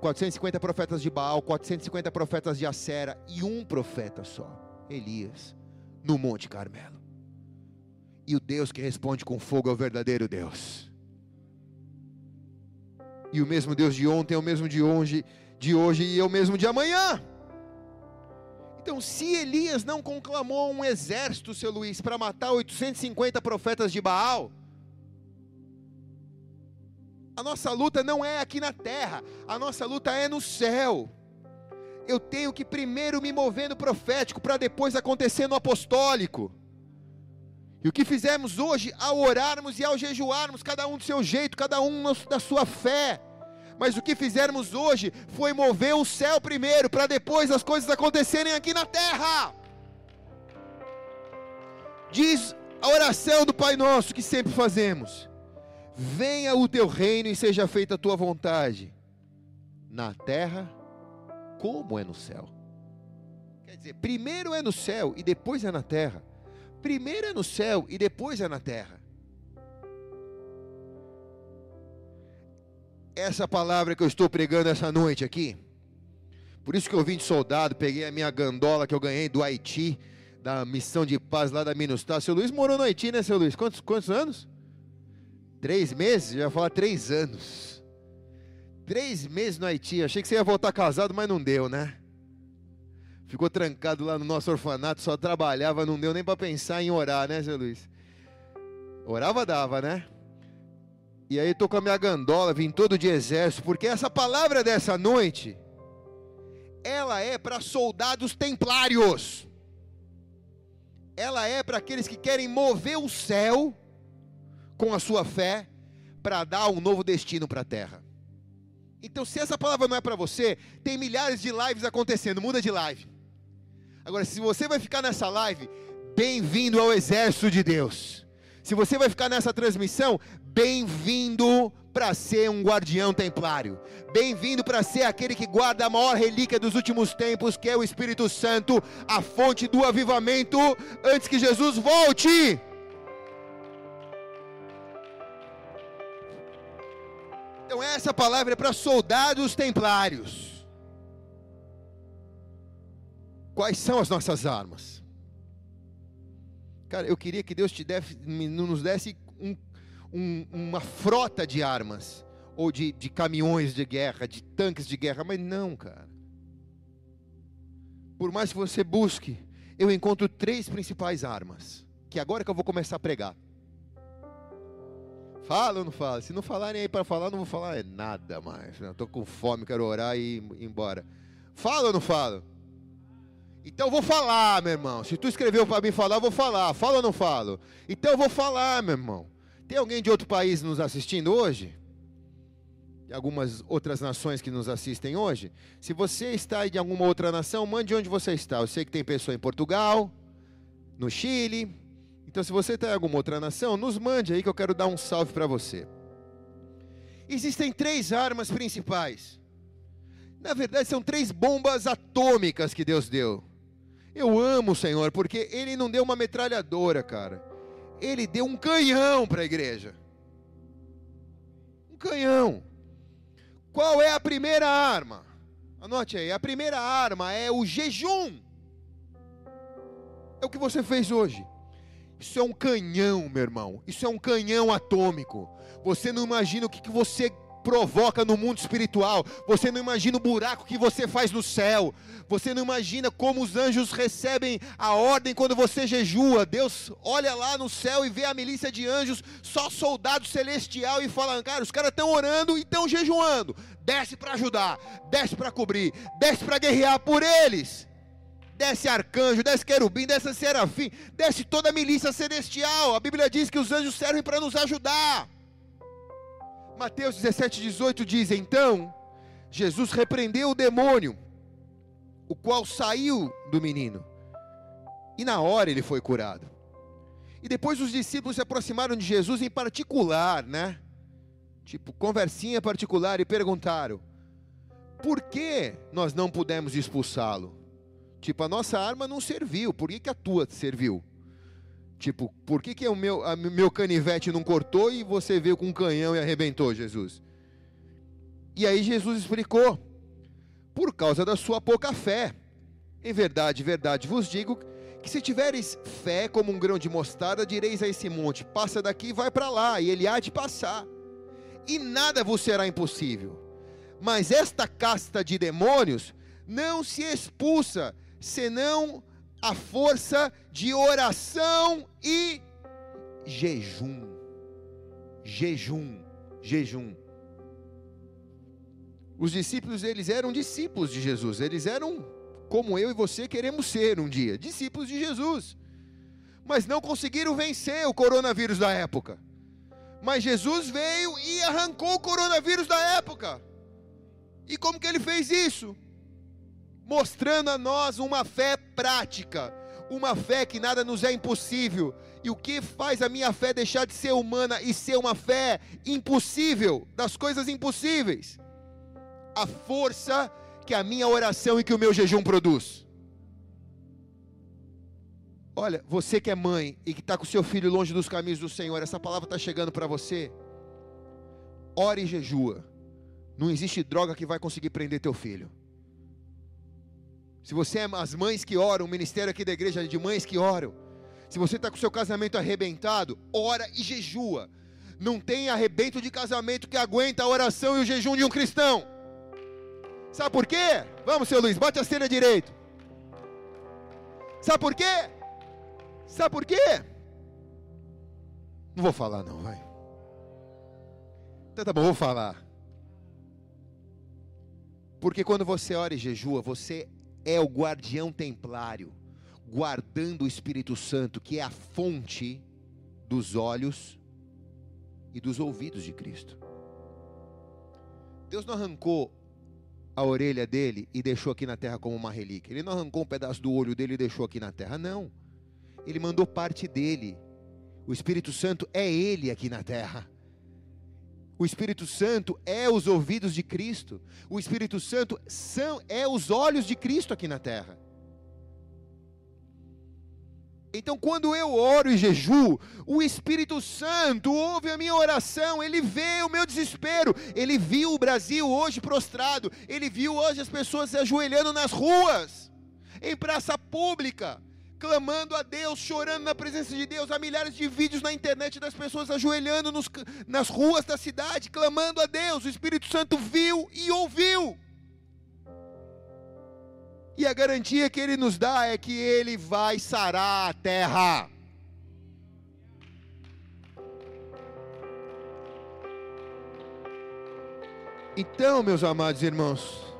450 profetas de Baal, 450 profetas de Acera e um profeta só, Elias no Monte Carmelo. E o Deus que responde com fogo é o verdadeiro Deus. E o mesmo Deus de ontem é o mesmo de hoje, de hoje e é o mesmo de amanhã. Então, se Elias não conclamou um exército, seu Luiz, para matar 850 profetas de Baal, a nossa luta não é aqui na terra, a nossa luta é no céu eu tenho que primeiro me mover no profético para depois acontecer no apostólico. E o que fizemos hoje ao orarmos e ao jejuarmos, cada um do seu jeito, cada um da sua fé. Mas o que fizermos hoje foi mover o céu primeiro, para depois as coisas acontecerem aqui na terra. Diz a oração do Pai Nosso que sempre fazemos: Venha o teu reino e seja feita a tua vontade, na terra como é no céu. Quer dizer, primeiro é no céu e depois é na terra. Primeiro é no céu e depois é na terra. Essa palavra que eu estou pregando essa noite aqui, por isso que eu vim de soldado, peguei a minha gandola que eu ganhei do Haiti, da missão de paz lá da Minustah. Seu Luiz morou no Haiti, né, seu Luiz? Quantos, quantos anos? Três meses? Já falar três anos. Três meses no Haiti. Achei que você ia voltar casado, mas não deu, né? Ficou trancado lá no nosso orfanato, só trabalhava, não deu nem para pensar em orar, né, seu Luiz? Orava, dava, né? E aí tô com a minha gandola, vim todo de exército, porque essa palavra dessa noite, ela é para soldados templários. Ela é para aqueles que querem mover o céu com a sua fé para dar um novo destino para a terra. Então, se essa palavra não é para você, tem milhares de lives acontecendo, muda de live. Agora, se você vai ficar nessa live, bem-vindo ao exército de Deus. Se você vai ficar nessa transmissão, bem-vindo para ser um guardião templário. Bem-vindo para ser aquele que guarda a maior relíquia dos últimos tempos, que é o Espírito Santo, a fonte do avivamento, antes que Jesus volte. Então essa palavra é para soldados templários. Quais são as nossas armas? Cara, eu queria que Deus te desse, nos desse um, um, uma frota de armas, ou de, de caminhões de guerra, de tanques de guerra, mas não, cara. Por mais que você busque, eu encontro três principais armas, que agora que eu vou começar a pregar. Fala ou não fala? Se não falarem aí para falar, não vou falar nada mais. Eu tô com fome, quero orar e ir embora. Fala ou não fala? Então eu vou falar, meu irmão. Se tu escreveu para mim falar, eu vou falar. Fala ou não falo? Então eu vou falar, meu irmão. Tem alguém de outro país nos assistindo hoje? De algumas outras nações que nos assistem hoje? Se você está em alguma outra nação, mande onde você está. Eu sei que tem pessoa em Portugal, no Chile. Então, se você está em alguma outra nação, nos mande aí que eu quero dar um salve para você. Existem três armas principais. Na verdade, são três bombas atômicas que Deus deu. Eu amo o Senhor, porque Ele não deu uma metralhadora, cara. Ele deu um canhão para a igreja. Um canhão. Qual é a primeira arma? Anote aí. A primeira arma é o jejum. É o que você fez hoje. Isso é um canhão, meu irmão. Isso é um canhão atômico. Você não imagina o que, que você provoca no mundo espiritual. Você não imagina o buraco que você faz no céu. Você não imagina como os anjos recebem a ordem quando você jejua. Deus olha lá no céu e vê a milícia de anjos, só soldado celestial, e fala: Cara, os caras estão orando e estão jejuando. Desce para ajudar, desce para cobrir, desce para guerrear por eles. Desce arcanjo, desce querubim, desce serafim, desce toda a milícia celestial. A Bíblia diz que os anjos servem para nos ajudar. Mateus 17, 18 diz: Então Jesus repreendeu o demônio, o qual saiu do menino, e na hora ele foi curado. E depois os discípulos se aproximaram de Jesus em particular, né? Tipo, conversinha particular, e perguntaram: Por que nós não pudemos expulsá-lo? Tipo, a nossa arma não serviu, por que, que a tua serviu? Tipo, por que, que o meu, a, meu canivete não cortou e você veio com um canhão e arrebentou, Jesus? E aí Jesus explicou: por causa da sua pouca fé. Em verdade, verdade vos digo que se tiveres fé como um grão de mostarda, direis a esse monte: passa daqui e vai para lá, e ele há de passar. E nada vos será impossível. Mas esta casta de demônios não se expulsa senão a força de oração e jejum. Jejum, jejum. Os discípulos, eles eram discípulos de Jesus, eles eram como eu e você queremos ser um dia, discípulos de Jesus. Mas não conseguiram vencer o coronavírus da época. Mas Jesus veio e arrancou o coronavírus da época. E como que ele fez isso? Mostrando a nós uma fé prática, uma fé que nada nos é impossível. E o que faz a minha fé deixar de ser humana e ser uma fé impossível, das coisas impossíveis? A força que a minha oração e que o meu jejum produz. Olha, você que é mãe e que está com seu filho longe dos caminhos do Senhor, essa palavra está chegando para você. Ore e jejua. Não existe droga que vai conseguir prender teu filho. Se você é as mães que oram, o ministério aqui da igreja é de mães que oram. Se você está com o seu casamento arrebentado, ora e jejua. Não tem arrebento de casamento que aguenta a oração e o jejum de um cristão. Sabe por quê? Vamos, seu Luiz, bate a cena direito. Sabe por quê? Sabe por quê? Não vou falar não, vai. Então tá bom, vou falar. Porque quando você ora e jejua, você é o guardião templário, guardando o Espírito Santo, que é a fonte dos olhos e dos ouvidos de Cristo. Deus não arrancou a orelha dele e deixou aqui na terra como uma relíquia. Ele não arrancou um pedaço do olho dele e deixou aqui na terra, não. Ele mandou parte dele. O Espírito Santo é ele aqui na terra. O Espírito Santo é os ouvidos de Cristo. O Espírito Santo são, é os olhos de Cristo aqui na terra. Então, quando eu oro e jejuo, o Espírito Santo ouve a minha oração, ele vê o meu desespero. Ele viu o Brasil hoje prostrado, ele viu hoje as pessoas se ajoelhando nas ruas, em praça pública clamando a Deus, chorando na presença de Deus. Há milhares de vídeos na internet das pessoas ajoelhando nos, nas ruas da cidade, clamando a Deus. O Espírito Santo viu e ouviu. E a garantia que ele nos dá é que ele vai sarar a terra. Então, meus amados irmãos,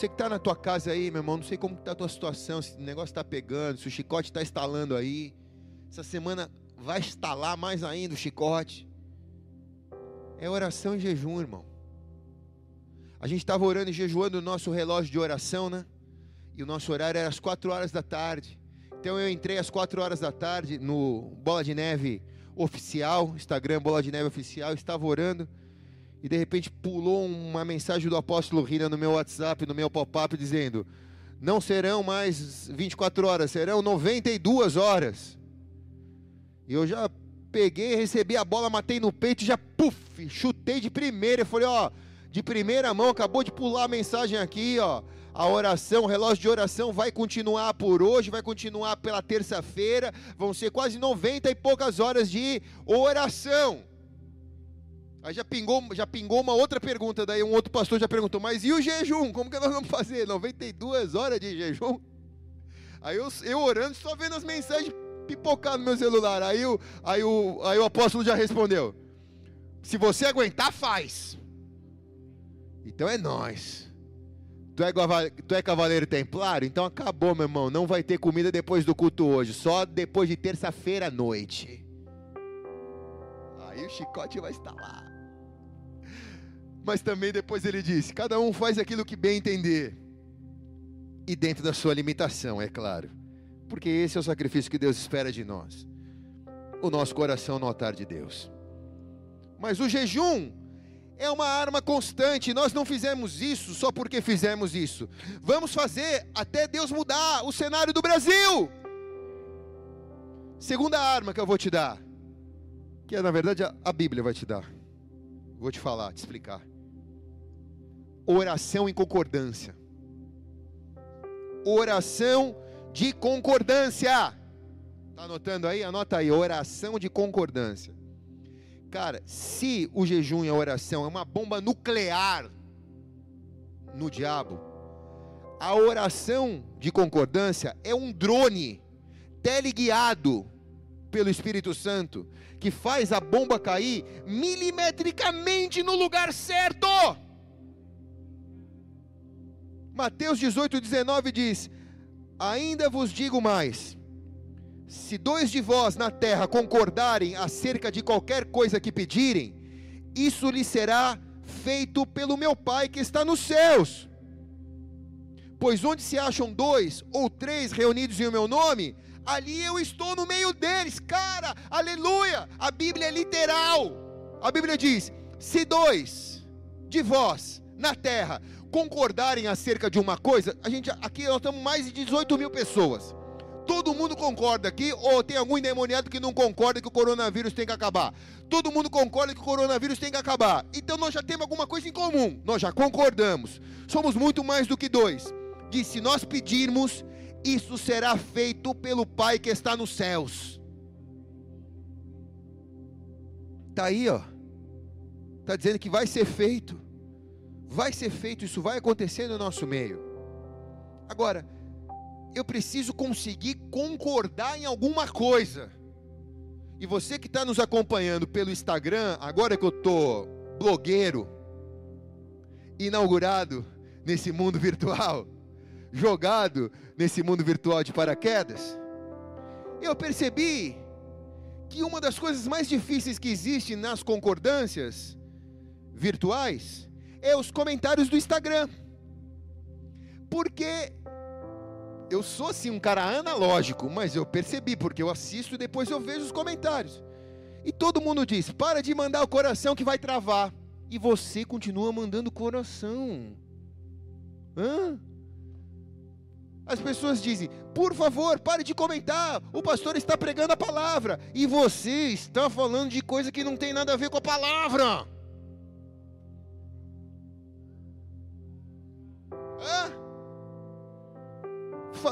você que está na tua casa aí, meu irmão, não sei como está a tua situação, se o negócio está pegando, se o chicote está instalando aí. Essa semana vai instalar mais ainda o chicote. É oração e jejum, irmão. A gente estava orando e jejuando no nosso relógio de oração, né? E o nosso horário era às 4 horas da tarde. Então eu entrei às 4 horas da tarde no Bola de Neve oficial, Instagram Bola de Neve oficial, estava orando e de repente pulou uma mensagem do apóstolo Rina no meu WhatsApp, no meu pop-up dizendo: "Não serão mais 24 horas, serão 92 horas". E eu já peguei, recebi a bola, matei no peito já puf, chutei de primeira. Eu falei, ó, de primeira mão, acabou de pular a mensagem aqui, ó. A oração, o relógio de oração vai continuar por hoje, vai continuar pela terça-feira. Vão ser quase 90 e poucas horas de oração. Aí já pingou, já pingou uma outra pergunta, daí um outro pastor já perguntou, mas e o jejum? Como que nós vamos fazer? 92 horas de jejum? Aí eu, eu orando, só vendo as mensagens pipocar no meu celular. Aí o, aí, o, aí o apóstolo já respondeu: Se você aguentar, faz. Então é nós. Tu é, tu é cavaleiro templário? Então acabou, meu irmão. Não vai ter comida depois do culto hoje. Só depois de terça-feira à noite. Aí o chicote vai estar lá. Mas também depois ele disse: Cada um faz aquilo que bem entender. E dentro da sua limitação, é claro porque esse é o sacrifício que Deus espera de nós. O nosso coração no altar de Deus. Mas o jejum é uma arma constante. Nós não fizemos isso só porque fizemos isso. Vamos fazer até Deus mudar o cenário do Brasil. Segunda arma que eu vou te dar, que é na verdade a Bíblia vai te dar. Vou te falar, te explicar. Oração em concordância. Oração de concordância. Tá anotando aí? Anota aí, oração de concordância. Cara, se o jejum e a oração é uma bomba nuclear no diabo, a oração de concordância é um drone teleguiado pelo Espírito Santo que faz a bomba cair milimetricamente no lugar certo. Mateus 18, 19 diz: Ainda vos digo mais: se dois de vós na terra concordarem acerca de qualquer coisa que pedirem, isso lhe será feito pelo meu Pai que está nos céus. Pois onde se acham dois ou três reunidos em meu nome, ali eu estou no meio deles. Cara, aleluia! A Bíblia é literal. A Bíblia diz: se dois de vós na terra concordarem acerca de uma coisa, a gente aqui nós estamos mais de 18 mil pessoas. Todo mundo concorda aqui, ou tem algum endemoniado que não concorda que o coronavírus tem que acabar? Todo mundo concorda que o coronavírus tem que acabar. Então nós já temos alguma coisa em comum. Nós já concordamos. Somos muito mais do que dois. Diz: se nós pedirmos, isso será feito pelo Pai que está nos céus. Está aí, ó. Está dizendo que vai ser feito vai ser feito, isso vai acontecer no nosso meio. Agora, eu preciso conseguir concordar em alguma coisa. E você que está nos acompanhando pelo Instagram, agora que eu estou blogueiro, inaugurado nesse mundo virtual, jogado nesse mundo virtual de paraquedas, eu percebi que uma das coisas mais difíceis que existe nas concordâncias virtuais é os comentários do Instagram. Porque eu sou assim um cara analógico, mas eu percebi, porque eu assisto e depois eu vejo os comentários. E todo mundo diz: para de mandar o coração que vai travar. E você continua mandando coração. Hã? As pessoas dizem: por favor, pare de comentar. O pastor está pregando a palavra. E você está falando de coisa que não tem nada a ver com a palavra.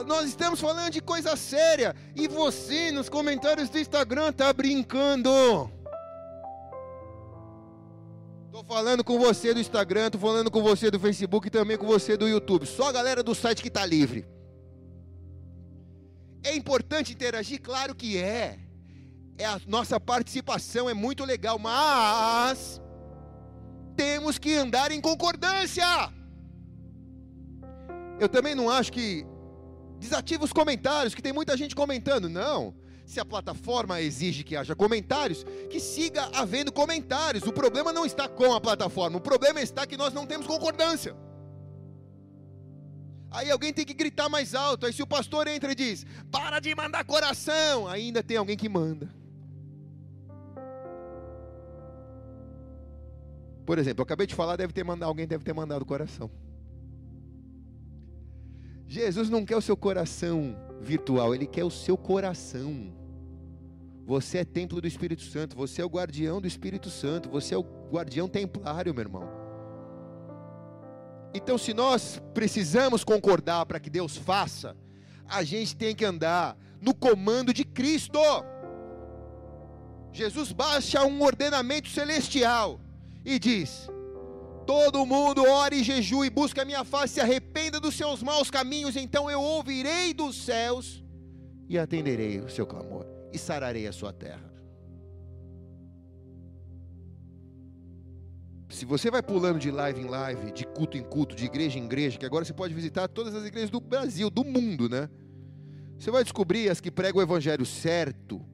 Nós estamos falando de coisa séria e você nos comentários do Instagram está brincando. Estou falando com você do Instagram, estou falando com você do Facebook e também com você do YouTube. Só a galera do site que está livre. É importante interagir? Claro que é. é. A nossa participação é muito legal, mas temos que andar em concordância. Eu também não acho que desativa os comentários, que tem muita gente comentando. Não. Se a plataforma exige que haja comentários, que siga havendo comentários. O problema não está com a plataforma, o problema está que nós não temos concordância. Aí alguém tem que gritar mais alto. Aí se o pastor entra e diz: "Para de mandar coração", ainda tem alguém que manda. Por exemplo, eu acabei de falar, deve ter mandado, alguém deve ter mandado coração. Jesus não quer o seu coração virtual, ele quer o seu coração. Você é templo do Espírito Santo, você é o guardião do Espírito Santo, você é o guardião templário, meu irmão. Então, se nós precisamos concordar para que Deus faça, a gente tem que andar no comando de Cristo. Jesus baixa um ordenamento celestial e diz: Todo mundo ore e jejue e busque a minha face, se arrependa dos seus maus caminhos, então eu ouvirei dos céus e atenderei o seu clamor e sararei a sua terra. Se você vai pulando de live em live, de culto em culto, de igreja em igreja, que agora você pode visitar todas as igrejas do Brasil, do mundo, né? Você vai descobrir as que pregam o evangelho certo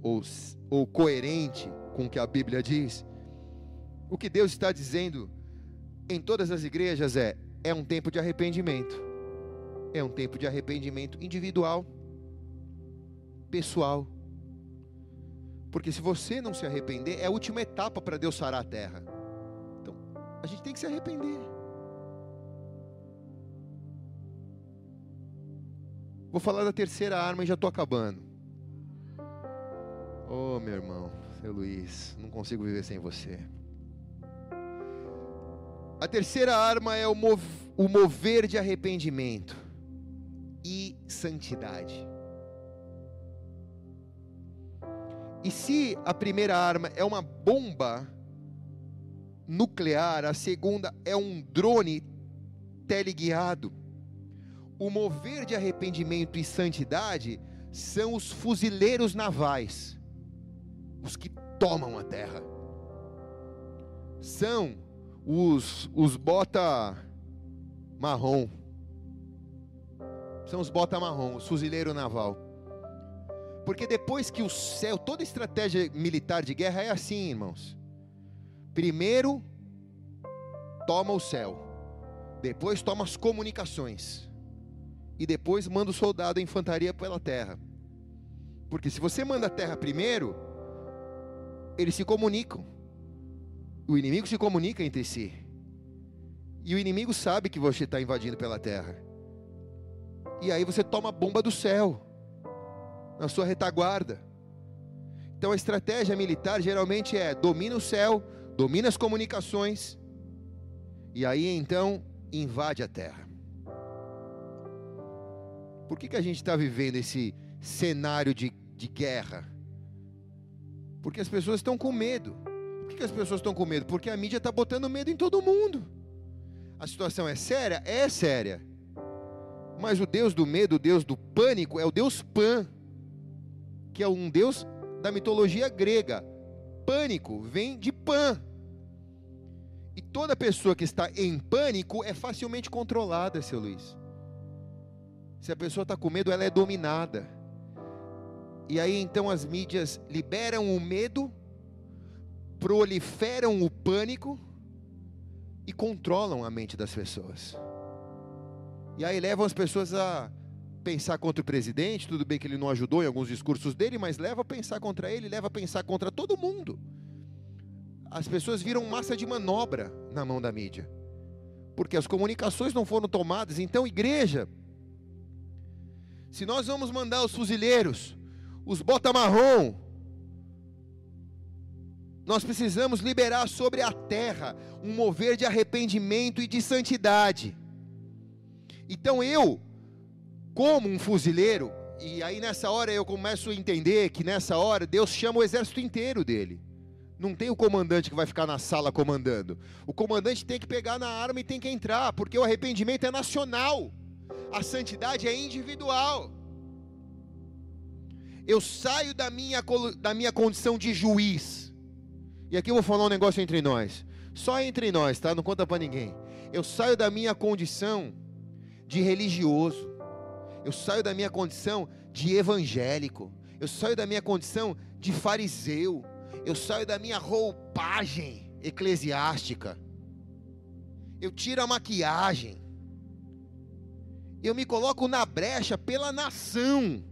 ou, ou coerente com o que a Bíblia diz. O que Deus está dizendo em todas as igrejas é: é um tempo de arrependimento. É um tempo de arrependimento individual, pessoal. Porque se você não se arrepender, é a última etapa para Deus sarar a terra. Então, a gente tem que se arrepender. Vou falar da terceira arma e já estou acabando. Oh, meu irmão, seu Luiz, não consigo viver sem você. A terceira arma é o, mov o mover de arrependimento e santidade. E se a primeira arma é uma bomba nuclear, a segunda é um drone teleguiado. O mover de arrependimento e santidade são os fuzileiros navais, os que tomam a terra. São os, os bota marrom. São os bota marrom, os fuzileiro naval. Porque depois que o céu, toda estratégia militar de guerra é assim, irmãos. Primeiro toma o céu, depois toma as comunicações, e depois manda o soldado a infantaria pela terra. Porque se você manda a terra primeiro, eles se comunicam. O inimigo se comunica entre si. E o inimigo sabe que você está invadindo pela terra. E aí você toma a bomba do céu, na sua retaguarda. Então a estratégia militar geralmente é domina o céu, domina as comunicações, e aí então invade a terra. Por que, que a gente está vivendo esse cenário de, de guerra? Porque as pessoas estão com medo. Por que, as pessoas estão com medo? Porque a mídia está botando medo em todo mundo. A situação é séria? É séria. Mas o Deus do medo, o Deus do pânico, é o Deus Pan, que é um Deus da mitologia grega. Pânico vem de Pan. E toda pessoa que está em pânico é facilmente controlada, seu Luiz. Se a pessoa está com medo, ela é dominada. E aí então as mídias liberam o medo, proliferam o pânico e controlam a mente das pessoas. E aí levam as pessoas a pensar contra o presidente, tudo bem que ele não ajudou em alguns discursos dele, mas leva a pensar contra ele, leva a pensar contra todo mundo. As pessoas viram massa de manobra na mão da mídia. Porque as comunicações não foram tomadas. Então, igreja, se nós vamos mandar os fuzileiros, os bota marrom, nós precisamos liberar sobre a terra um mover de arrependimento e de santidade. Então eu, como um fuzileiro, e aí nessa hora eu começo a entender que nessa hora Deus chama o exército inteiro dele. Não tem o comandante que vai ficar na sala comandando. O comandante tem que pegar na arma e tem que entrar, porque o arrependimento é nacional. A santidade é individual. Eu saio da minha, da minha condição de juiz. E aqui eu vou falar um negócio entre nós. Só entre nós, tá? Não conta para ninguém. Eu saio da minha condição de religioso. Eu saio da minha condição de evangélico. Eu saio da minha condição de fariseu. Eu saio da minha roupagem eclesiástica. Eu tiro a maquiagem. Eu me coloco na brecha pela nação.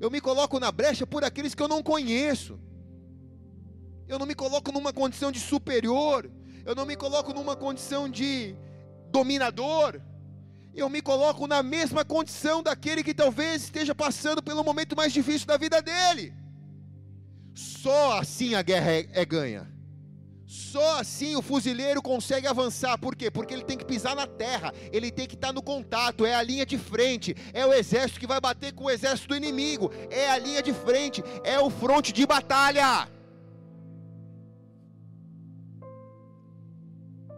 Eu me coloco na brecha por aqueles que eu não conheço. Eu não me coloco numa condição de superior. Eu não me coloco numa condição de dominador. Eu me coloco na mesma condição daquele que talvez esteja passando pelo momento mais difícil da vida dele. Só assim a guerra é, é ganha. Só assim o fuzileiro consegue avançar. Por quê? Porque ele tem que pisar na terra, ele tem que estar no contato, é a linha de frente, é o exército que vai bater com o exército do inimigo, é a linha de frente, é o fronte de batalha.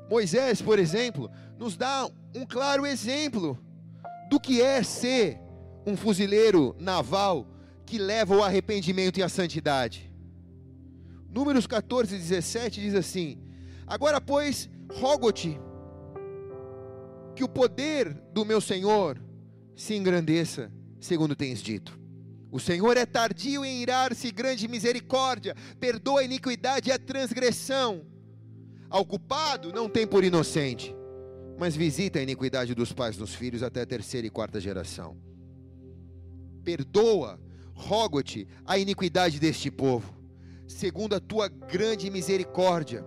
Moisés, por exemplo, nos dá um claro exemplo do que é ser um fuzileiro naval que leva o arrependimento e a santidade. Números 14 e 17 diz assim: Agora, pois, rogo-te que o poder do meu Senhor se engrandeça, segundo tens dito. O Senhor é tardio em irar-se, grande misericórdia, perdoa a iniquidade e a transgressão. Ao culpado não tem por inocente, mas visita a iniquidade dos pais nos filhos até a terceira e quarta geração. Perdoa, rogo-te, a iniquidade deste povo, segundo a tua grande misericórdia,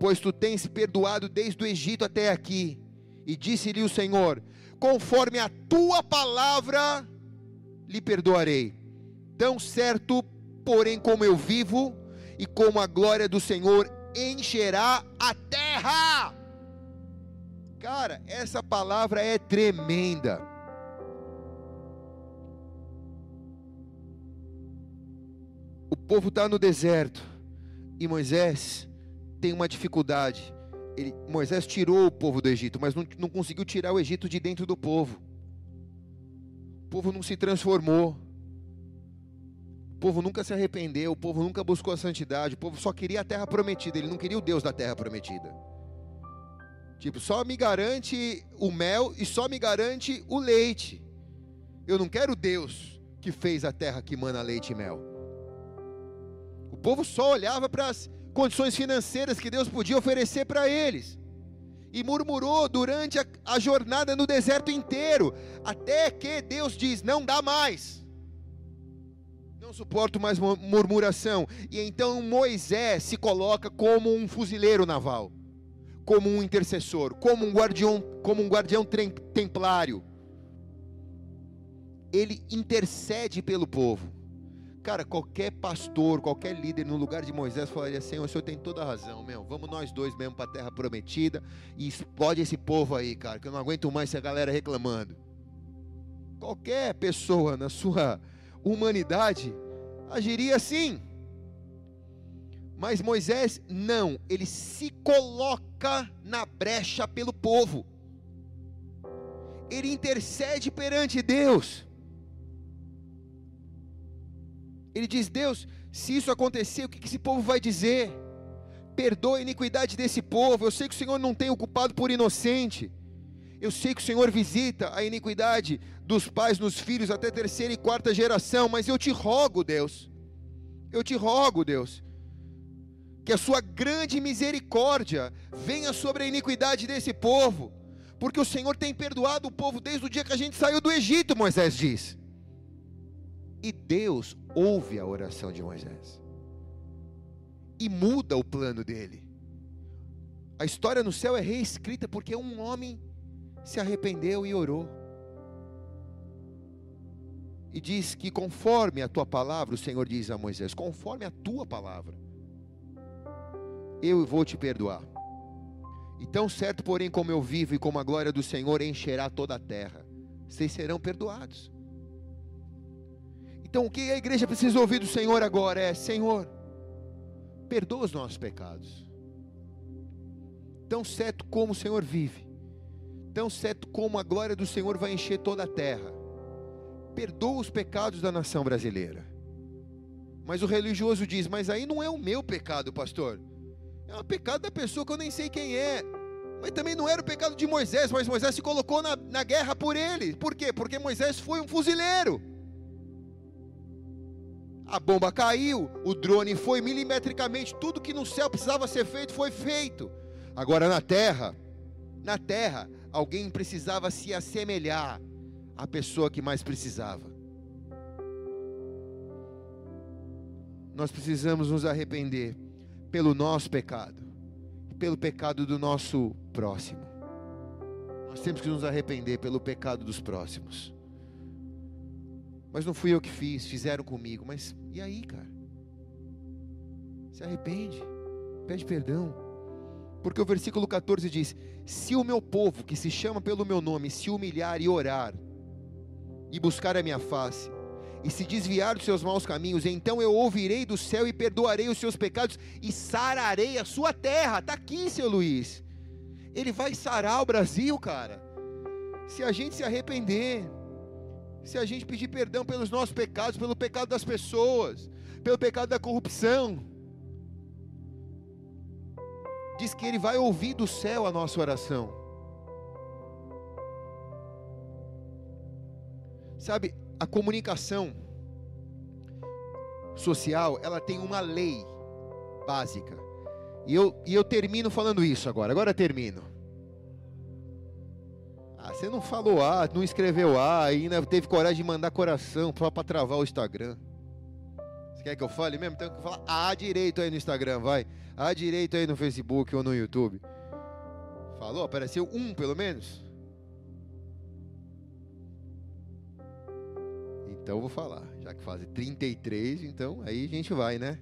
pois tu tens perdoado desde o Egito até aqui. E disse-lhe o Senhor: conforme a tua palavra lhe perdoarei. Tão certo, porém, como eu vivo e como a glória do Senhor encherá a terra. Cara, essa palavra é tremenda. O povo está no deserto e Moisés tem uma dificuldade. Ele, Moisés tirou o povo do Egito, mas não, não conseguiu tirar o Egito de dentro do povo. O povo não se transformou. Povo nunca se arrependeu, o povo nunca buscou a santidade, o povo só queria a terra prometida, ele não queria o Deus da terra prometida. Tipo, só me garante o mel e só me garante o leite. Eu não quero Deus que fez a terra que mana leite e mel. O povo só olhava para as condições financeiras que Deus podia oferecer para eles. E murmurou durante a, a jornada no deserto inteiro, até que Deus diz: não dá mais. Suporto mais murmuração. E então Moisés se coloca como um fuzileiro naval como um intercessor, como um guardião, como um guardião templário. Ele intercede pelo povo. Cara, qualquer pastor, qualquer líder no lugar de Moisés falaria: Senhor, o senhor tem toda a razão, meu. Vamos nós dois mesmo para a terra prometida e explode esse povo aí, cara, que eu não aguento mais essa galera reclamando. Qualquer pessoa na sua humanidade agiria assim. Mas Moisés não, ele se coloca na brecha pelo povo. Ele intercede perante Deus. Ele diz: Deus, se isso acontecer, o que esse povo vai dizer? Perdoa a iniquidade desse povo. Eu sei que o Senhor não tem o culpado por inocente. Eu sei que o Senhor visita a iniquidade dos pais nos filhos até terceira e quarta geração, mas eu te rogo, Deus. Eu te rogo, Deus, que a sua grande misericórdia venha sobre a iniquidade desse povo, porque o Senhor tem perdoado o povo desde o dia que a gente saiu do Egito, Moisés diz. E Deus ouve a oração de Moisés e muda o plano dele. A história no céu é reescrita porque um homem se arrependeu e orou. E diz que conforme a tua palavra, o Senhor diz a Moisés, conforme a tua palavra, eu vou te perdoar. E tão certo, porém, como eu vivo e como a glória do Senhor encherá toda a terra, vocês serão perdoados. Então, o que a igreja precisa ouvir do Senhor agora é: Senhor, perdoa os nossos pecados. Tão certo como o Senhor vive, tão certo como a glória do Senhor vai encher toda a terra, perdoa os pecados da nação brasileira. Mas o religioso diz: Mas aí não é o meu pecado, pastor. É o pecado da pessoa que eu nem sei quem é. Mas também não era o pecado de Moisés, mas Moisés se colocou na, na guerra por ele. Por quê? Porque Moisés foi um fuzileiro. A bomba caiu, o drone foi milimetricamente, tudo que no céu precisava ser feito foi feito. Agora na terra, na terra, alguém precisava se assemelhar à pessoa que mais precisava. Nós precisamos nos arrepender pelo nosso pecado, pelo pecado do nosso próximo. Nós temos que nos arrepender pelo pecado dos próximos. Mas não fui eu que fiz, fizeram comigo. Mas e aí, cara? Se arrepende, pede perdão. Porque o versículo 14 diz: Se o meu povo, que se chama pelo meu nome, se humilhar e orar, e buscar a minha face, e se desviar dos seus maus caminhos, então eu ouvirei do céu e perdoarei os seus pecados e sararei a sua terra. Está aqui, seu Luiz. Ele vai sarar o Brasil, cara. Se a gente se arrepender, se a gente pedir perdão pelos nossos pecados, pelo pecado das pessoas, pelo pecado da corrupção. Diz que Ele vai ouvir do céu a nossa oração. Sabe, a comunicação social, ela tem uma lei básica. E eu, e eu termino falando isso agora. Agora termino. Ah, você não falou A, não escreveu A, ainda teve coragem de mandar coração para travar o Instagram. Quer que eu fale mesmo? Então eu falar A direito aí no Instagram, vai. A direito aí no Facebook ou no YouTube. Falou? Apareceu um pelo menos? Então eu vou falar. Já que fazem 33, então aí a gente vai, né?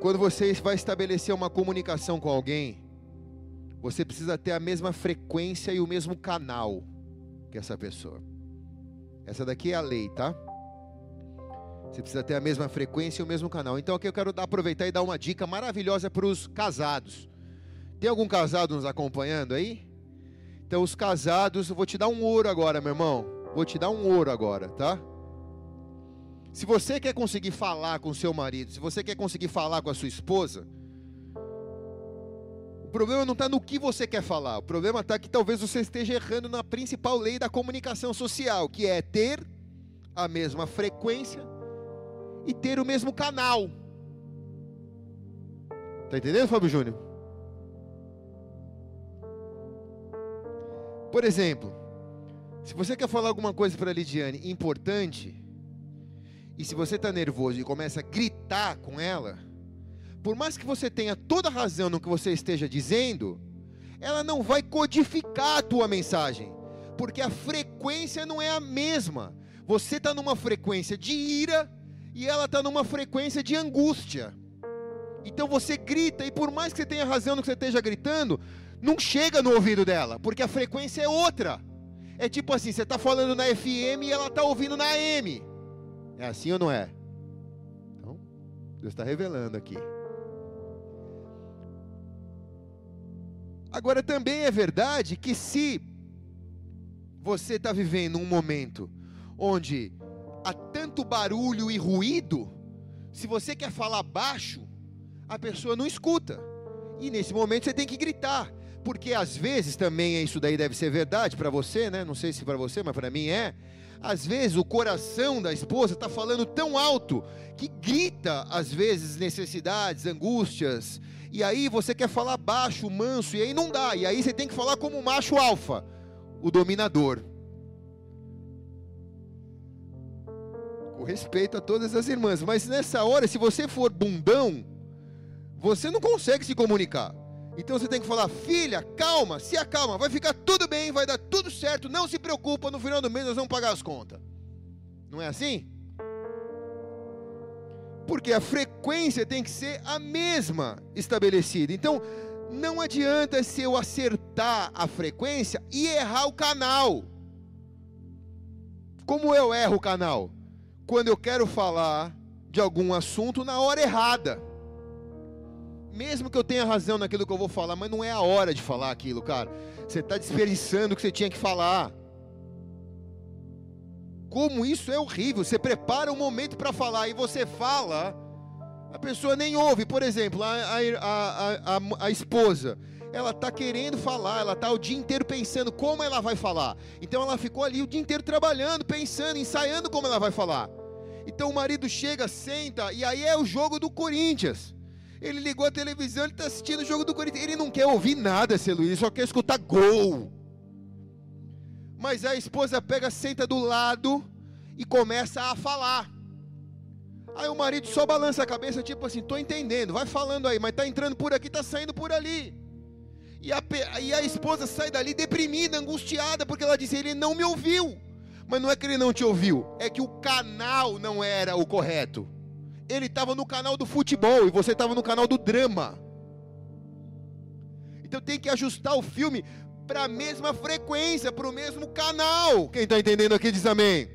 Quando você vai estabelecer uma comunicação com alguém, você precisa ter a mesma frequência e o mesmo canal que essa pessoa. Essa daqui é a lei, tá? Você precisa ter a mesma frequência e o mesmo canal. Então aqui eu quero aproveitar e dar uma dica maravilhosa para os casados. Tem algum casado nos acompanhando aí? Então os casados, eu vou te dar um ouro agora, meu irmão. Vou te dar um ouro agora, tá? Se você quer conseguir falar com seu marido, se você quer conseguir falar com a sua esposa, o problema não está no que você quer falar. O problema está que talvez você esteja errando na principal lei da comunicação social, que é ter a mesma frequência e ter o mesmo canal. Tá entendendo, Fábio Júnior? Por exemplo, se você quer falar alguma coisa para a Lidiane importante, e se você está nervoso e começa a gritar com ela, por mais que você tenha toda a razão no que você esteja dizendo, ela não vai codificar a tua mensagem, porque a frequência não é a mesma. Você está numa frequência de ira e ela está numa frequência de angústia. Então você grita, e por mais que você tenha razão no que você esteja gritando, não chega no ouvido dela, porque a frequência é outra. É tipo assim, você está falando na FM e ela está ouvindo na AM. É assim ou não é? Então, Deus está revelando aqui. Agora também é verdade que se você está vivendo um momento onde há tanto barulho e ruído, se você quer falar baixo, a pessoa não escuta. E nesse momento você tem que gritar, porque às vezes também isso daí deve ser verdade para você, né? Não sei se para você, mas para mim é. Às vezes o coração da esposa está falando tão alto que grita às vezes necessidades, angústias, e aí você quer falar baixo, manso, e aí não dá. E aí você tem que falar como o macho alfa, o dominador. Com respeito a todas as irmãs, mas nessa hora, se você for bundão, você não consegue se comunicar. Então você tem que falar, filha, calma, se acalma, vai ficar tudo bem, vai dar tudo certo, não se preocupa, no final do mês nós vamos pagar as contas. Não é assim? Porque a frequência tem que ser a mesma estabelecida. Então, não adianta se eu acertar a frequência e errar o canal. Como eu erro o canal? Quando eu quero falar de algum assunto na hora errada. Mesmo que eu tenha razão naquilo que eu vou falar, mas não é a hora de falar aquilo, cara. Você está desperdiçando o que você tinha que falar. Como isso é horrível. Você prepara um momento para falar e você fala, a pessoa nem ouve. Por exemplo, a, a, a, a, esposa ela está querendo falar, ela está o dia inteiro pensando como ela vai falar. Então ela ficou ali o dia inteiro trabalhando, pensando, ensaiando como ela vai falar. Então o marido chega, senta, e aí é o jogo do Corinthians. Ele ligou a televisão, ele está assistindo o jogo do Corinthians. Ele não quer ouvir nada, seu Luiz, ele só quer escutar gol. Mas a esposa pega, senta do lado e começa a falar. Aí o marido só balança a cabeça, tipo assim, tô entendendo, vai falando aí, mas tá entrando por aqui, tá saindo por ali. E a, e a esposa sai dali deprimida, angustiada, porque ela disse: ele não me ouviu. Mas não é que ele não te ouviu, é que o canal não era o correto. Ele estava no canal do futebol e você estava no canal do drama. Então tem que ajustar o filme para a mesma frequência, para o mesmo canal. Quem está entendendo aqui diz amém.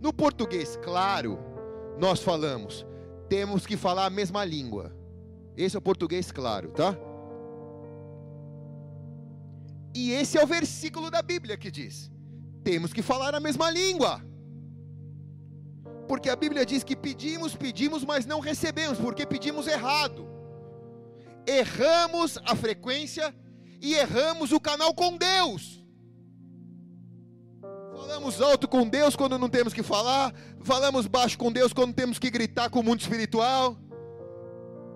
No português, claro, nós falamos, temos que falar a mesma língua. Esse é o português claro, tá? E esse é o versículo da Bíblia que diz: temos que falar a mesma língua. Porque a Bíblia diz que pedimos, pedimos, mas não recebemos, porque pedimos errado. Erramos a frequência e erramos o canal com Deus. Falamos alto com Deus quando não temos que falar, falamos baixo com Deus quando temos que gritar com o mundo espiritual.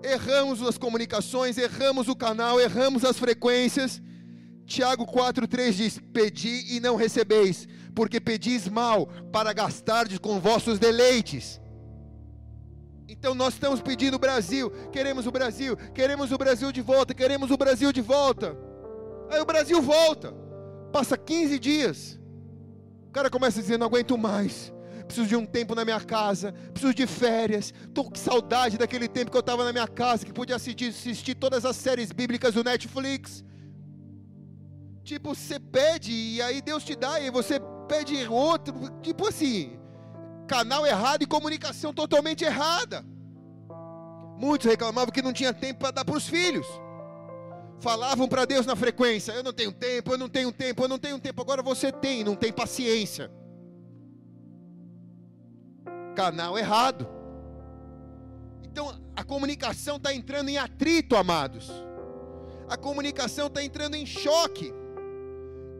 Erramos as comunicações, erramos o canal, erramos as frequências. Tiago 4,3 diz: Pedi e não recebeis, porque pedis mal, para gastardes com vossos deleites. Então nós estamos pedindo o Brasil, queremos o Brasil, queremos o Brasil de volta, queremos o Brasil de volta. Aí o Brasil volta, passa 15 dias, o cara começa a dizer: Não aguento mais, preciso de um tempo na minha casa, preciso de férias, estou com saudade daquele tempo que eu estava na minha casa, que podia assistir, assistir todas as séries bíblicas do Netflix. Tipo, você pede e aí Deus te dá, e você pede outro. Tipo assim, canal errado e comunicação totalmente errada. Muitos reclamavam que não tinha tempo para dar para os filhos. Falavam para Deus na frequência: Eu não tenho tempo, eu não tenho tempo, eu não tenho tempo. Agora você tem, não tem paciência. Canal errado. Então a comunicação está entrando em atrito, amados. A comunicação está entrando em choque.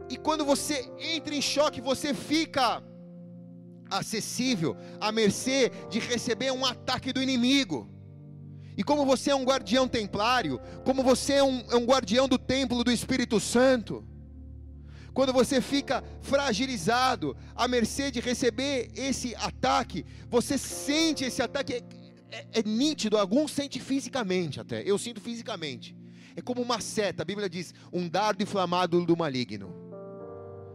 E quando você entra em choque, você fica acessível, à mercê de receber um ataque do inimigo. E como você é um guardião templário, como você é um, é um guardião do templo do Espírito Santo, quando você fica fragilizado, à mercê de receber esse ataque, você sente esse ataque, é, é, é nítido, alguns sentem fisicamente até, eu sinto fisicamente. É como uma seta, a Bíblia diz, um dardo inflamado do maligno.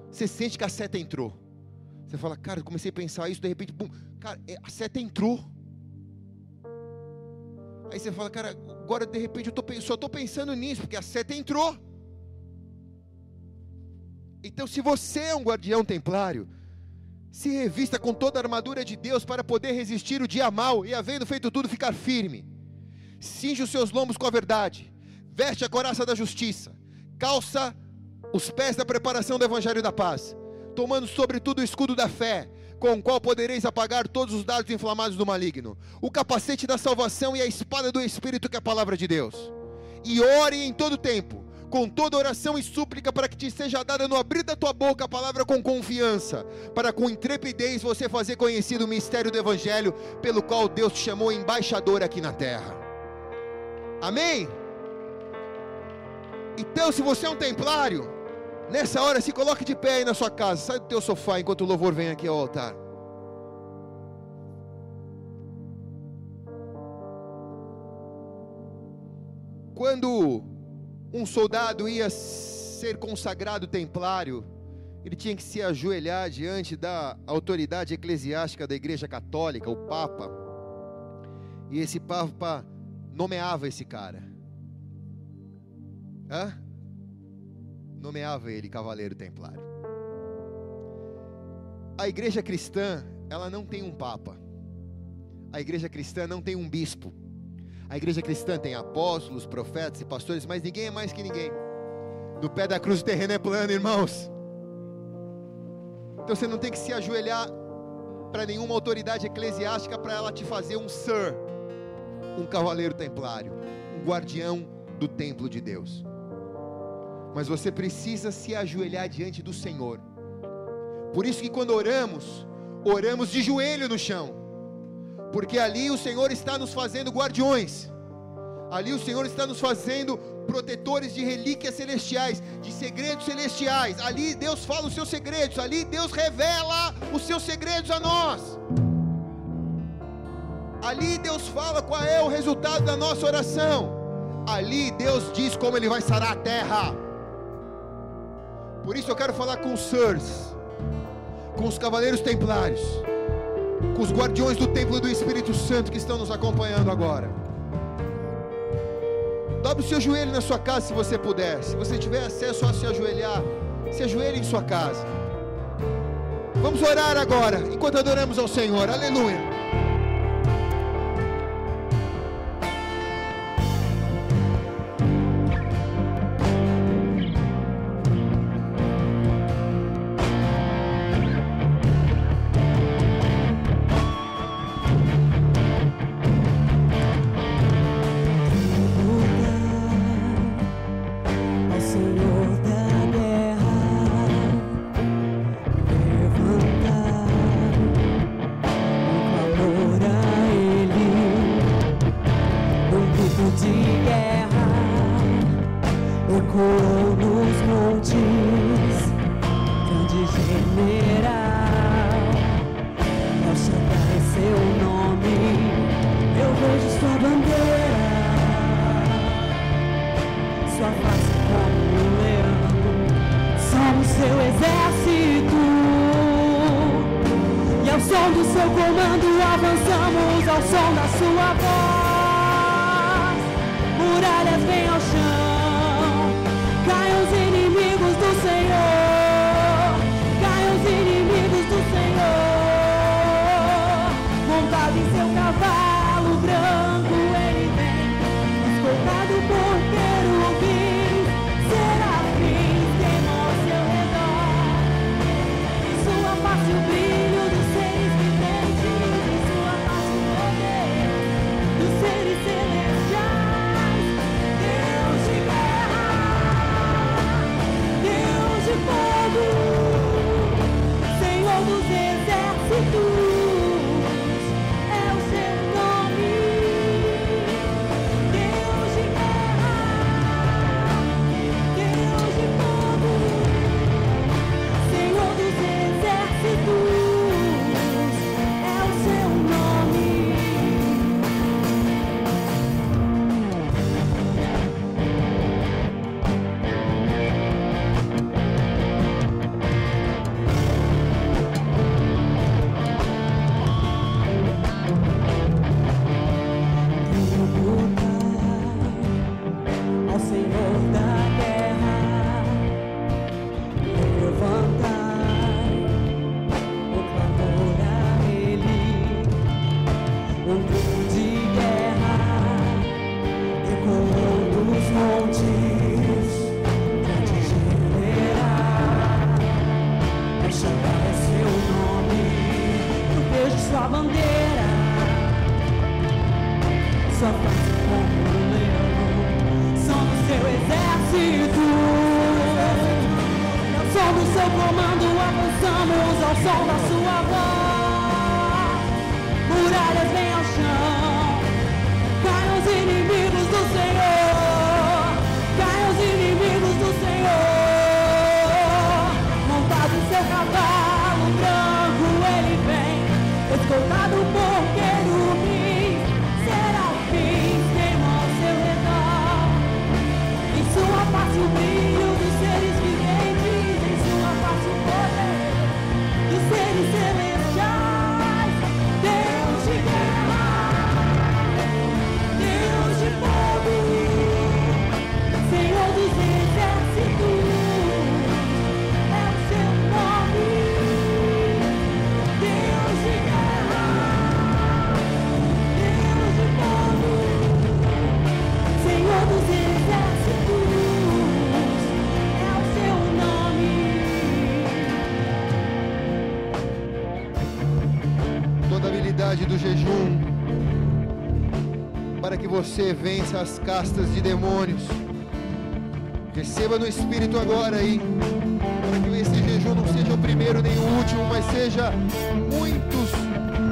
Você sente que a seta entrou. Você fala, cara, eu comecei a pensar isso, de repente, pum, cara, é, a seta entrou. Aí você fala, cara, agora de repente eu tô, só estou pensando nisso, porque a seta entrou. Então, se você é um guardião templário, se revista com toda a armadura de Deus para poder resistir o dia mal e, havendo feito tudo, ficar firme. Cinge os seus lombos com a verdade, veste a coraça da justiça, calça os pés da preparação do evangelho da paz, tomando sobretudo o escudo da fé, com o qual podereis apagar todos os dardos inflamados do maligno, o capacete da salvação e a espada do Espírito, que é a palavra de Deus. E ore em todo tempo, com toda oração e súplica, para que te seja dada no abrir da tua boca a palavra com confiança, para com intrepidez você fazer conhecido o mistério do Evangelho, pelo qual Deus te chamou embaixador aqui na terra. Amém? Então, se você é um templário, nessa hora se coloque de pé aí na sua casa, sai do teu sofá enquanto o louvor vem aqui ao altar. Quando um soldado ia ser consagrado templário, ele tinha que se ajoelhar diante da autoridade eclesiástica da Igreja Católica, o Papa. E esse Papa nomeava esse cara. Hã? Nomeava ele cavaleiro templário. A igreja cristã, ela não tem um papa. A igreja cristã não tem um bispo. A igreja cristã tem apóstolos, profetas e pastores, mas ninguém é mais que ninguém. No pé da cruz o terreno é plano, irmãos. Então você não tem que se ajoelhar para nenhuma autoridade eclesiástica para ela te fazer um sir, um cavaleiro templário, um guardião do templo de Deus. Mas você precisa se ajoelhar diante do Senhor. Por isso que quando oramos, oramos de joelho no chão. Porque ali o Senhor está nos fazendo guardiões. Ali o Senhor está nos fazendo protetores de relíquias celestiais, de segredos celestiais. Ali Deus fala os seus segredos, ali Deus revela os seus segredos a nós. Ali Deus fala qual é o resultado da nossa oração. Ali Deus diz como Ele vai sarar a terra. Por isso eu quero falar com os sirs, com os cavaleiros templários, com os guardiões do templo do Espírito Santo que estão nos acompanhando agora. Dobre o seu joelho na sua casa se você puder. Se você tiver acesso a se ajoelhar, se ajoelhe em sua casa. Vamos orar agora, enquanto adoramos ao Senhor. Aleluia. Bandeira sua face como um leão. Somos seu exército. Somos seu comando, avançamos ao som da sua vem. Escoltado por do jejum para que você vença as castas de demônios. Receba no Espírito agora aí, para que esse jejum não seja o primeiro nem o último, mas seja muitos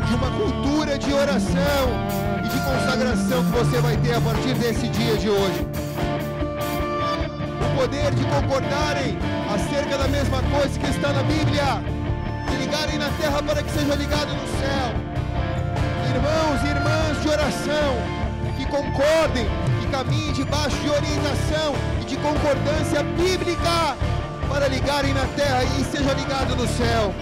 de uma cultura de oração e de consagração que você vai ter a partir desse dia de hoje. O poder de concordarem acerca da mesma coisa que está na Bíblia, de ligarem na terra para que seja ligado no céu. Irmãos e irmãs de oração, que concordem, que caminhem debaixo de orientação e de concordância bíblica para ligarem na terra e seja ligado no céu.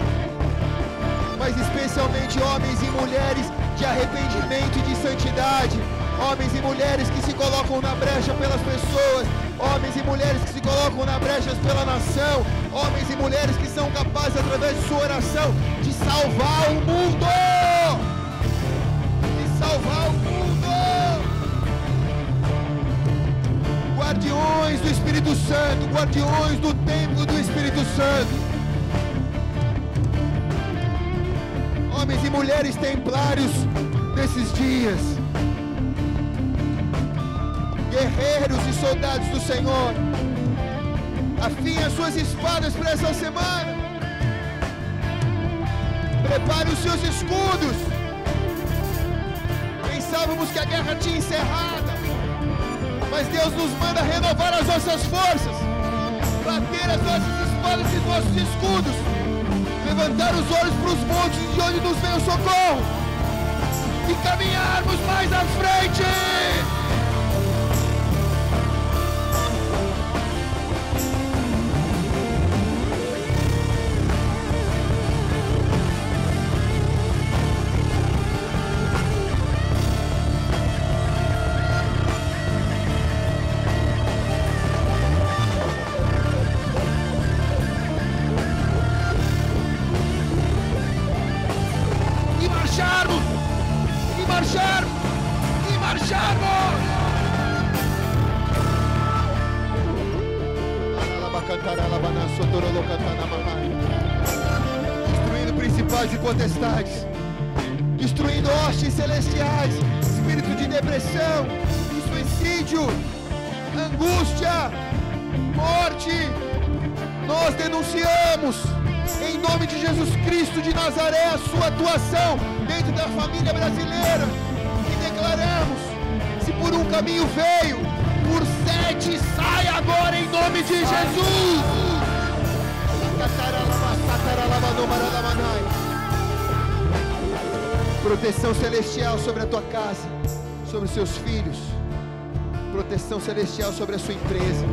Mas especialmente homens e mulheres de arrependimento e de santidade, homens e mulheres que se colocam na brecha pelas pessoas, homens e mulheres que se colocam na brecha pela nação, homens e mulheres que são capazes através de sua oração de salvar o mundo Guardiões do Espírito Santo, guardiões do templo do Espírito Santo. Homens e mulheres templários desses dias. Guerreiros e soldados do Senhor. Afiem as suas espadas para essa semana. Prepare os seus escudos. Pensávamos que a guerra tinha encerrada, mas Deus nos manda renovar as nossas forças, bater as nossas espadas e nossos escudos, levantar os olhos para os montes de onde nos vem o socorro e caminharmos mais à frente. Celestial sobre a sua empresa.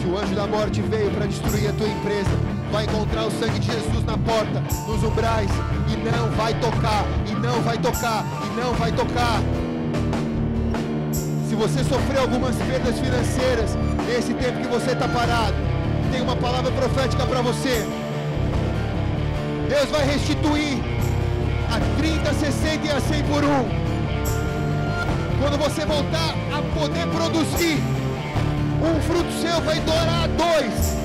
Se o anjo da morte veio para destruir a tua empresa, vai encontrar o sangue de Jesus na porta, nos umbrais, e não vai tocar, e não vai tocar, e não vai tocar. Se você sofreu algumas perdas financeiras nesse tempo que você está parado, tem uma palavra profética para você. Deus vai restituir a 30, 60 e a 100 por um. Quando você voltar a poder produzir, um fruto seu vai durar dois,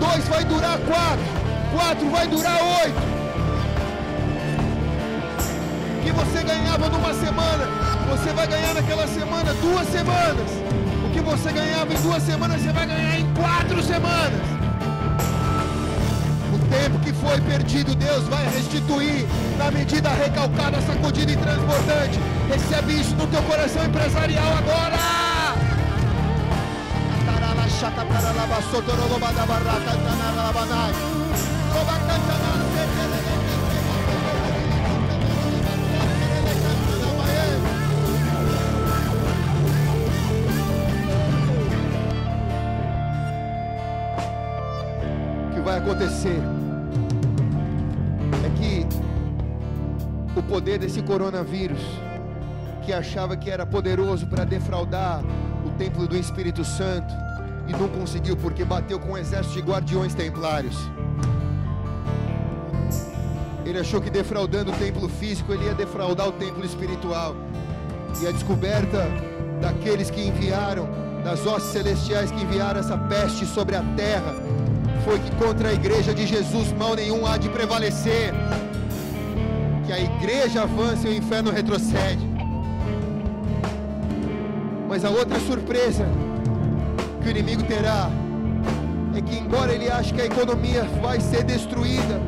dois vai durar quatro, quatro vai durar oito. O que você ganhava numa semana, você vai ganhar naquela semana duas semanas. O que você ganhava em duas semanas, você vai ganhar em quatro semanas. Tempo que foi perdido, Deus vai restituir na medida recalcada, sacudida e transbordante. Recebe isso no teu coração empresarial agora. O que vai acontecer poder desse coronavírus, que achava que era poderoso para defraudar o templo do Espírito Santo, e não conseguiu porque bateu com um exército de guardiões templários. Ele achou que defraudando o templo físico, ele ia defraudar o templo espiritual. E a descoberta daqueles que enviaram, das hostes celestiais que enviaram essa peste sobre a terra, foi que contra a igreja de Jesus mal nenhum há de prevalecer. Que a igreja avança e o inferno retrocede. Mas a outra surpresa que o inimigo terá é que, embora ele ache que a economia vai ser destruída,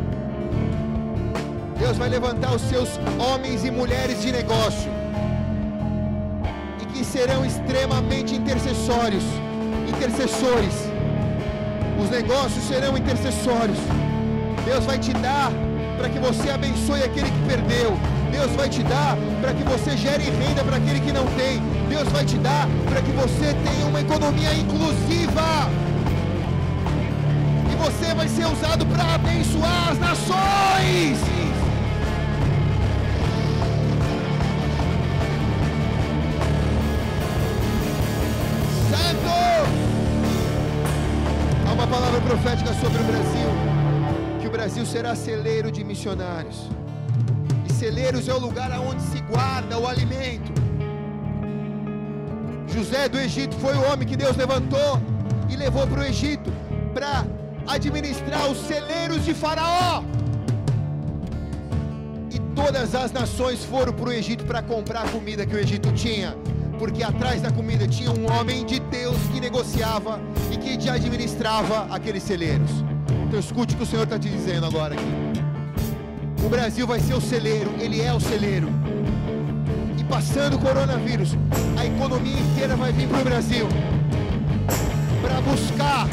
Deus vai levantar os seus homens e mulheres de negócio e que serão extremamente intercessórios, intercessores. Os negócios serão intercessórios. Deus vai te dar para que você abençoe aquele que perdeu. Deus vai te dar para que você gere renda para aquele que não tem. Deus vai te dar para que você tenha uma economia inclusiva. E você vai ser usado para abençoar as nações. Santo! Há uma palavra profética sobre o Brasil, Brasil será celeiro de missionários. E celeiros é o lugar aonde se guarda o alimento. José do Egito foi o homem que Deus levantou e levou para o Egito para administrar os celeiros de Faraó. E todas as nações foram para o Egito para comprar a comida que o Egito tinha, porque atrás da comida tinha um homem de Deus que negociava e que administrava aqueles celeiros. Então escute o que o Senhor está te dizendo agora aqui. O Brasil vai ser o celeiro, ele é o celeiro. E passando o coronavírus, a economia inteira vai vir para o Brasil para buscar,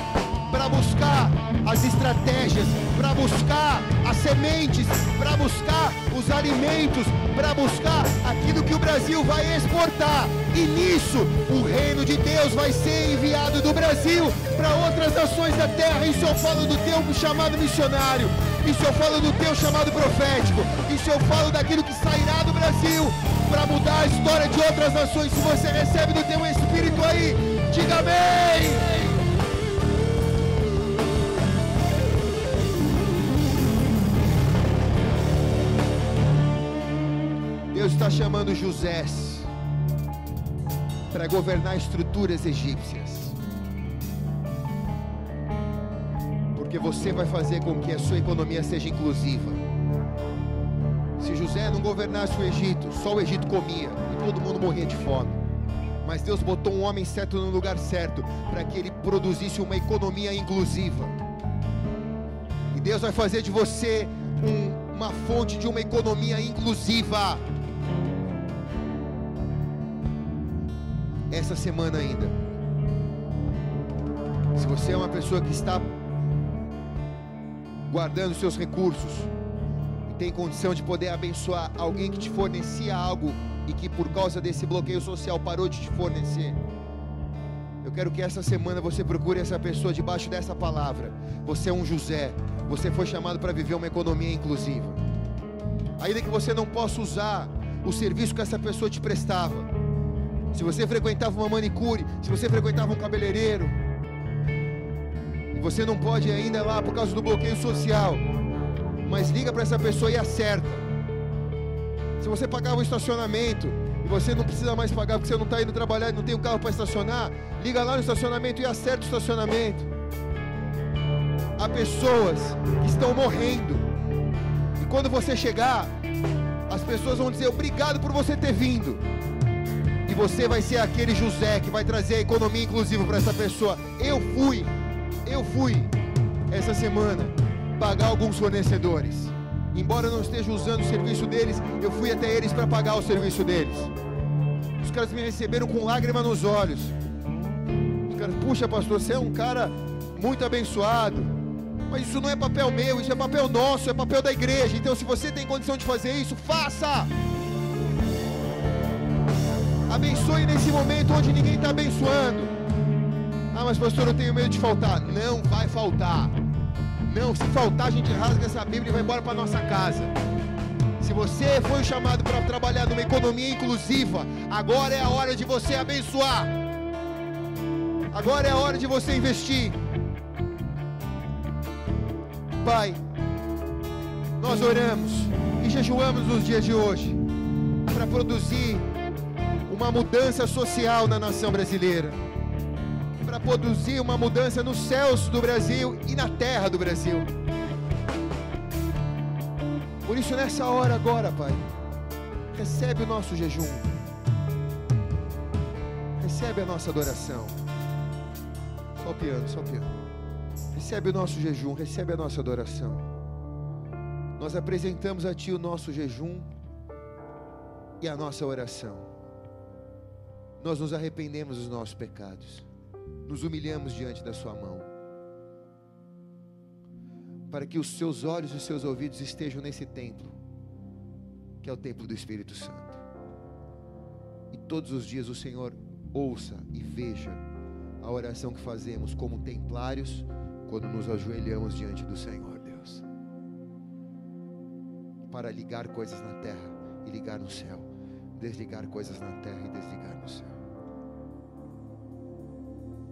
para buscar as estratégias, para buscar as sementes, para buscar os alimentos, para buscar aquilo que o Brasil vai exportar. E nisso, o reino de Deus vai ser enviado do Brasil para outras nações da terra. Isso eu falo do teu chamado missionário. Isso eu falo do teu chamado profético. Isso eu falo daquilo que sairá do Brasil para mudar a história de outras nações. Se você recebe do teu espírito aí, diga amém. Está chamando José para governar estruturas egípcias. Porque você vai fazer com que a sua economia seja inclusiva. Se José não governasse o Egito, só o Egito comia e todo mundo morria de fome. Mas Deus botou um homem certo no lugar certo para que ele produzisse uma economia inclusiva. E Deus vai fazer de você um- uma fonte de uma economia inclusiva. Essa semana ainda. Se você é uma pessoa que está guardando seus recursos e tem condição de poder abençoar alguém que te fornecia algo e que por causa desse bloqueio social parou de te fornecer. Eu quero que essa semana você procure essa pessoa debaixo dessa palavra. Você é um José. Você foi chamado para viver uma economia inclusiva. Ainda que você não possa usar o serviço que essa pessoa te prestava. Se você frequentava uma manicure, se você frequentava um cabeleireiro, e você não pode ainda lá por causa do bloqueio social, mas liga para essa pessoa e acerta. Se você pagava o estacionamento e você não precisa mais pagar porque você não está indo trabalhar e não tem o carro para estacionar, liga lá no estacionamento e acerta o estacionamento. Há pessoas que estão morrendo. E quando você chegar, as pessoas vão dizer obrigado por você ter vindo. Você vai ser aquele José que vai trazer a economia inclusiva para essa pessoa. Eu fui, eu fui essa semana pagar alguns fornecedores. Embora eu não esteja usando o serviço deles, eu fui até eles para pagar o serviço deles. Os caras me receberam com lágrima nos olhos. Os caras, puxa, pastor, você é um cara muito abençoado. Mas isso não é papel meu, isso é papel nosso, é papel da igreja. Então, se você tem condição de fazer isso, faça. Abençoe nesse momento onde ninguém está abençoando. Ah, mas pastor, eu tenho medo de faltar. Não vai faltar. Não, se faltar, a gente rasga essa Bíblia e vai embora para nossa casa. Se você foi chamado para trabalhar numa economia inclusiva, agora é a hora de você abençoar. Agora é a hora de você investir. Pai, nós oramos e jejuamos nos dias de hoje para produzir uma mudança social na nação brasileira, para produzir uma mudança nos céus do Brasil e na terra do Brasil. Por isso, nessa hora agora, Pai, recebe o nosso jejum, recebe a nossa adoração. Só o piano, só o piano. Recebe o nosso jejum, recebe a nossa adoração. Nós apresentamos a Ti o nosso jejum e a nossa oração. Nós nos arrependemos dos nossos pecados, nos humilhamos diante da Sua mão, para que os Seus olhos e os Seus ouvidos estejam nesse templo, que é o templo do Espírito Santo. E todos os dias o Senhor ouça e veja a oração que fazemos como templários quando nos ajoelhamos diante do Senhor, Deus, para ligar coisas na terra e ligar no céu, desligar coisas na terra e desligar no céu.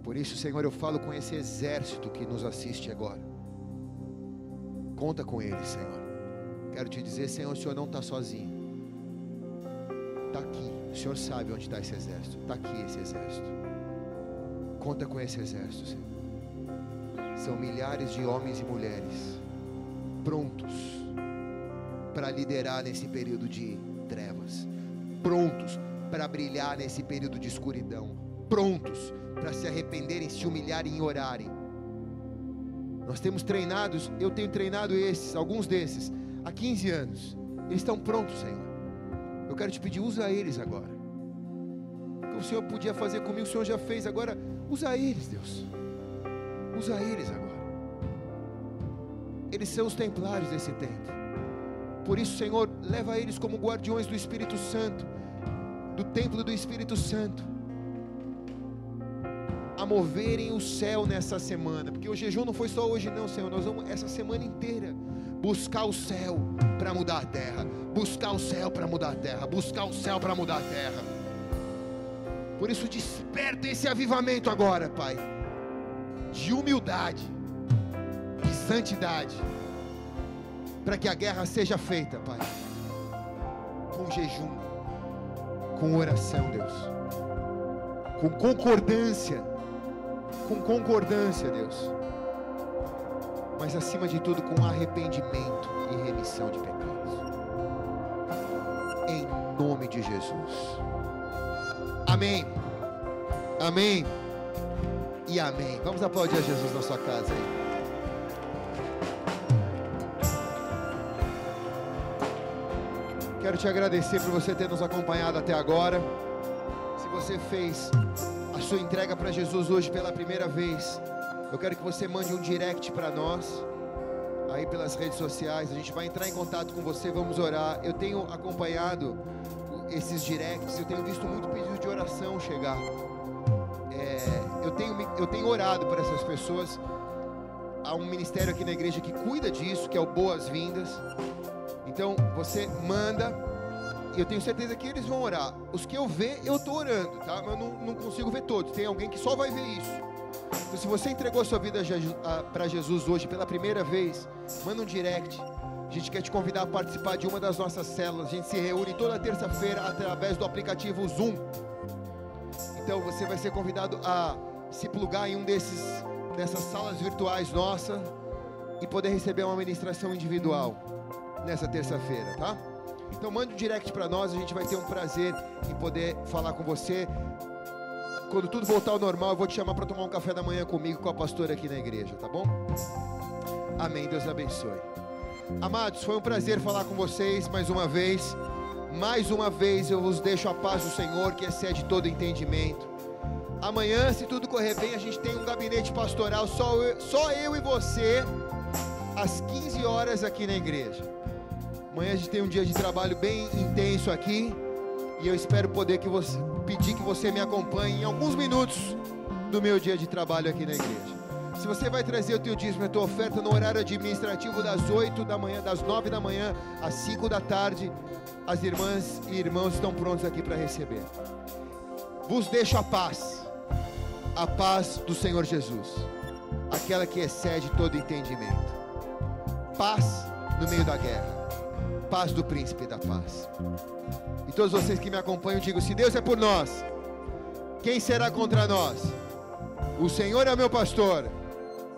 Por isso, Senhor, eu falo com esse exército que nos assiste agora. Conta com eles, Senhor. Quero te dizer, Senhor, o Senhor não está sozinho. Está aqui. O Senhor sabe onde está esse exército. Está aqui esse exército. Conta com esse exército, Senhor. São milhares de homens e mulheres prontos para liderar nesse período de trevas, prontos para brilhar nesse período de escuridão, prontos para se arrependerem, se humilharem e orarem. Nós temos treinados, eu tenho treinado esses, alguns desses, há 15 anos. Eles estão prontos, Senhor. Eu quero te pedir, usa eles agora. O que o Senhor podia fazer comigo, o Senhor já fez, agora usa eles, Deus. Usa eles agora. Eles são os templários desse templo. Por isso, Senhor, leva eles como guardiões do Espírito Santo, do templo do Espírito Santo, a moverem o céu nessa semana, porque o jejum não foi só hoje, não, Senhor. Nós vamos essa semana inteira buscar o céu para mudar a terra, buscar o céu para mudar a terra, buscar o céu para mudar a terra. Por isso, desperta esse avivamento agora, Pai, de humildade, de santidade, para que a guerra seja feita, Pai, com jejum, com oração, Deus, com concordância, com concordância, Deus, mas acima de tudo com arrependimento e remissão de pecados, em nome de Jesus. Amém. Amém. E amém. Vamos aplaudir a Jesus na sua casa aí. Quero te agradecer por você ter nos acompanhado até agora. Se você fez a sua entrega para Jesus hoje pela primeira vez, eu quero que você mande um direct para nós, aí pelas redes sociais. A gente vai entrar em contato com você, vamos orar. Eu tenho acompanhado esses directs, eu tenho visto muito pedido de oração chegar. É, eu, tenho, eu tenho orado por essas pessoas. Há um ministério aqui na igreja que cuida disso, que é o Boas-Vindas. Então você manda, e eu tenho certeza que eles vão orar. Os que eu ver, eu estou orando, tá? Mas eu não, não consigo ver todos. Tem alguém que só vai ver isso. Então, se você entregou sua vida para Jesus hoje pela primeira vez, manda um direct. A gente quer te convidar a participar de uma das nossas células. A gente se reúne toda terça-feira através do aplicativo Zoom. Então você vai ser convidado a se plugar em um desses dessas salas virtuais nossa e poder receber uma ministração individual nessa terça-feira, tá? Então mande um direct para nós, a gente vai ter um prazer em poder falar com você. Quando tudo voltar ao normal, eu vou te chamar para tomar um café da manhã comigo com a pastora aqui na igreja, tá bom? Amém. Deus abençoe. Amados, foi um prazer falar com vocês mais uma vez. Mais uma vez eu vos deixo a paz do Senhor que excede todo entendimento. Amanhã, se tudo correr bem, a gente tem um gabinete pastoral, só eu, só eu e você, às 15 horas aqui na igreja. Amanhã a gente tem um dia de trabalho bem intenso aqui. E eu espero poder que você, pedir que você me acompanhe em alguns minutos do meu dia de trabalho aqui na igreja. Se você vai trazer o teu dízimo e a tua oferta no horário administrativo das 8 da manhã, das 9 da manhã às 5 da tarde, as irmãs e irmãos estão prontos aqui para receber. Vos deixo a paz, a paz do Senhor Jesus, aquela que excede todo entendimento. Paz no meio da guerra, paz do príncipe da paz. E todos vocês que me acompanham, digo: se Deus é por nós, quem será contra nós? O Senhor é o meu pastor,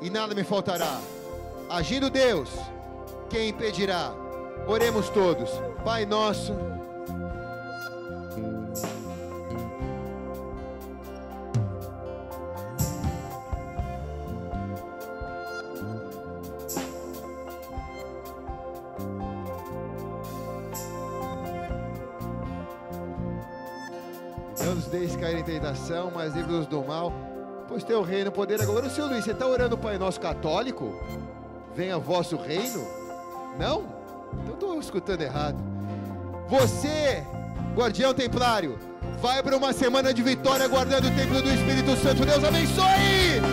e nada me faltará. Agindo Deus, quem impedirá? Oremos todos. Pai nosso. Deixe cair em tentação, mas livre-nos do mal. Pois teu reino, poder agora. O senhor Luiz, você está orando Pai Nosso católico? Venha vosso reino? Não? Então estou escutando errado. Você, guardião templário, vai para uma semana de vitória guardando o templo do Espírito Santo. Deus abençoe!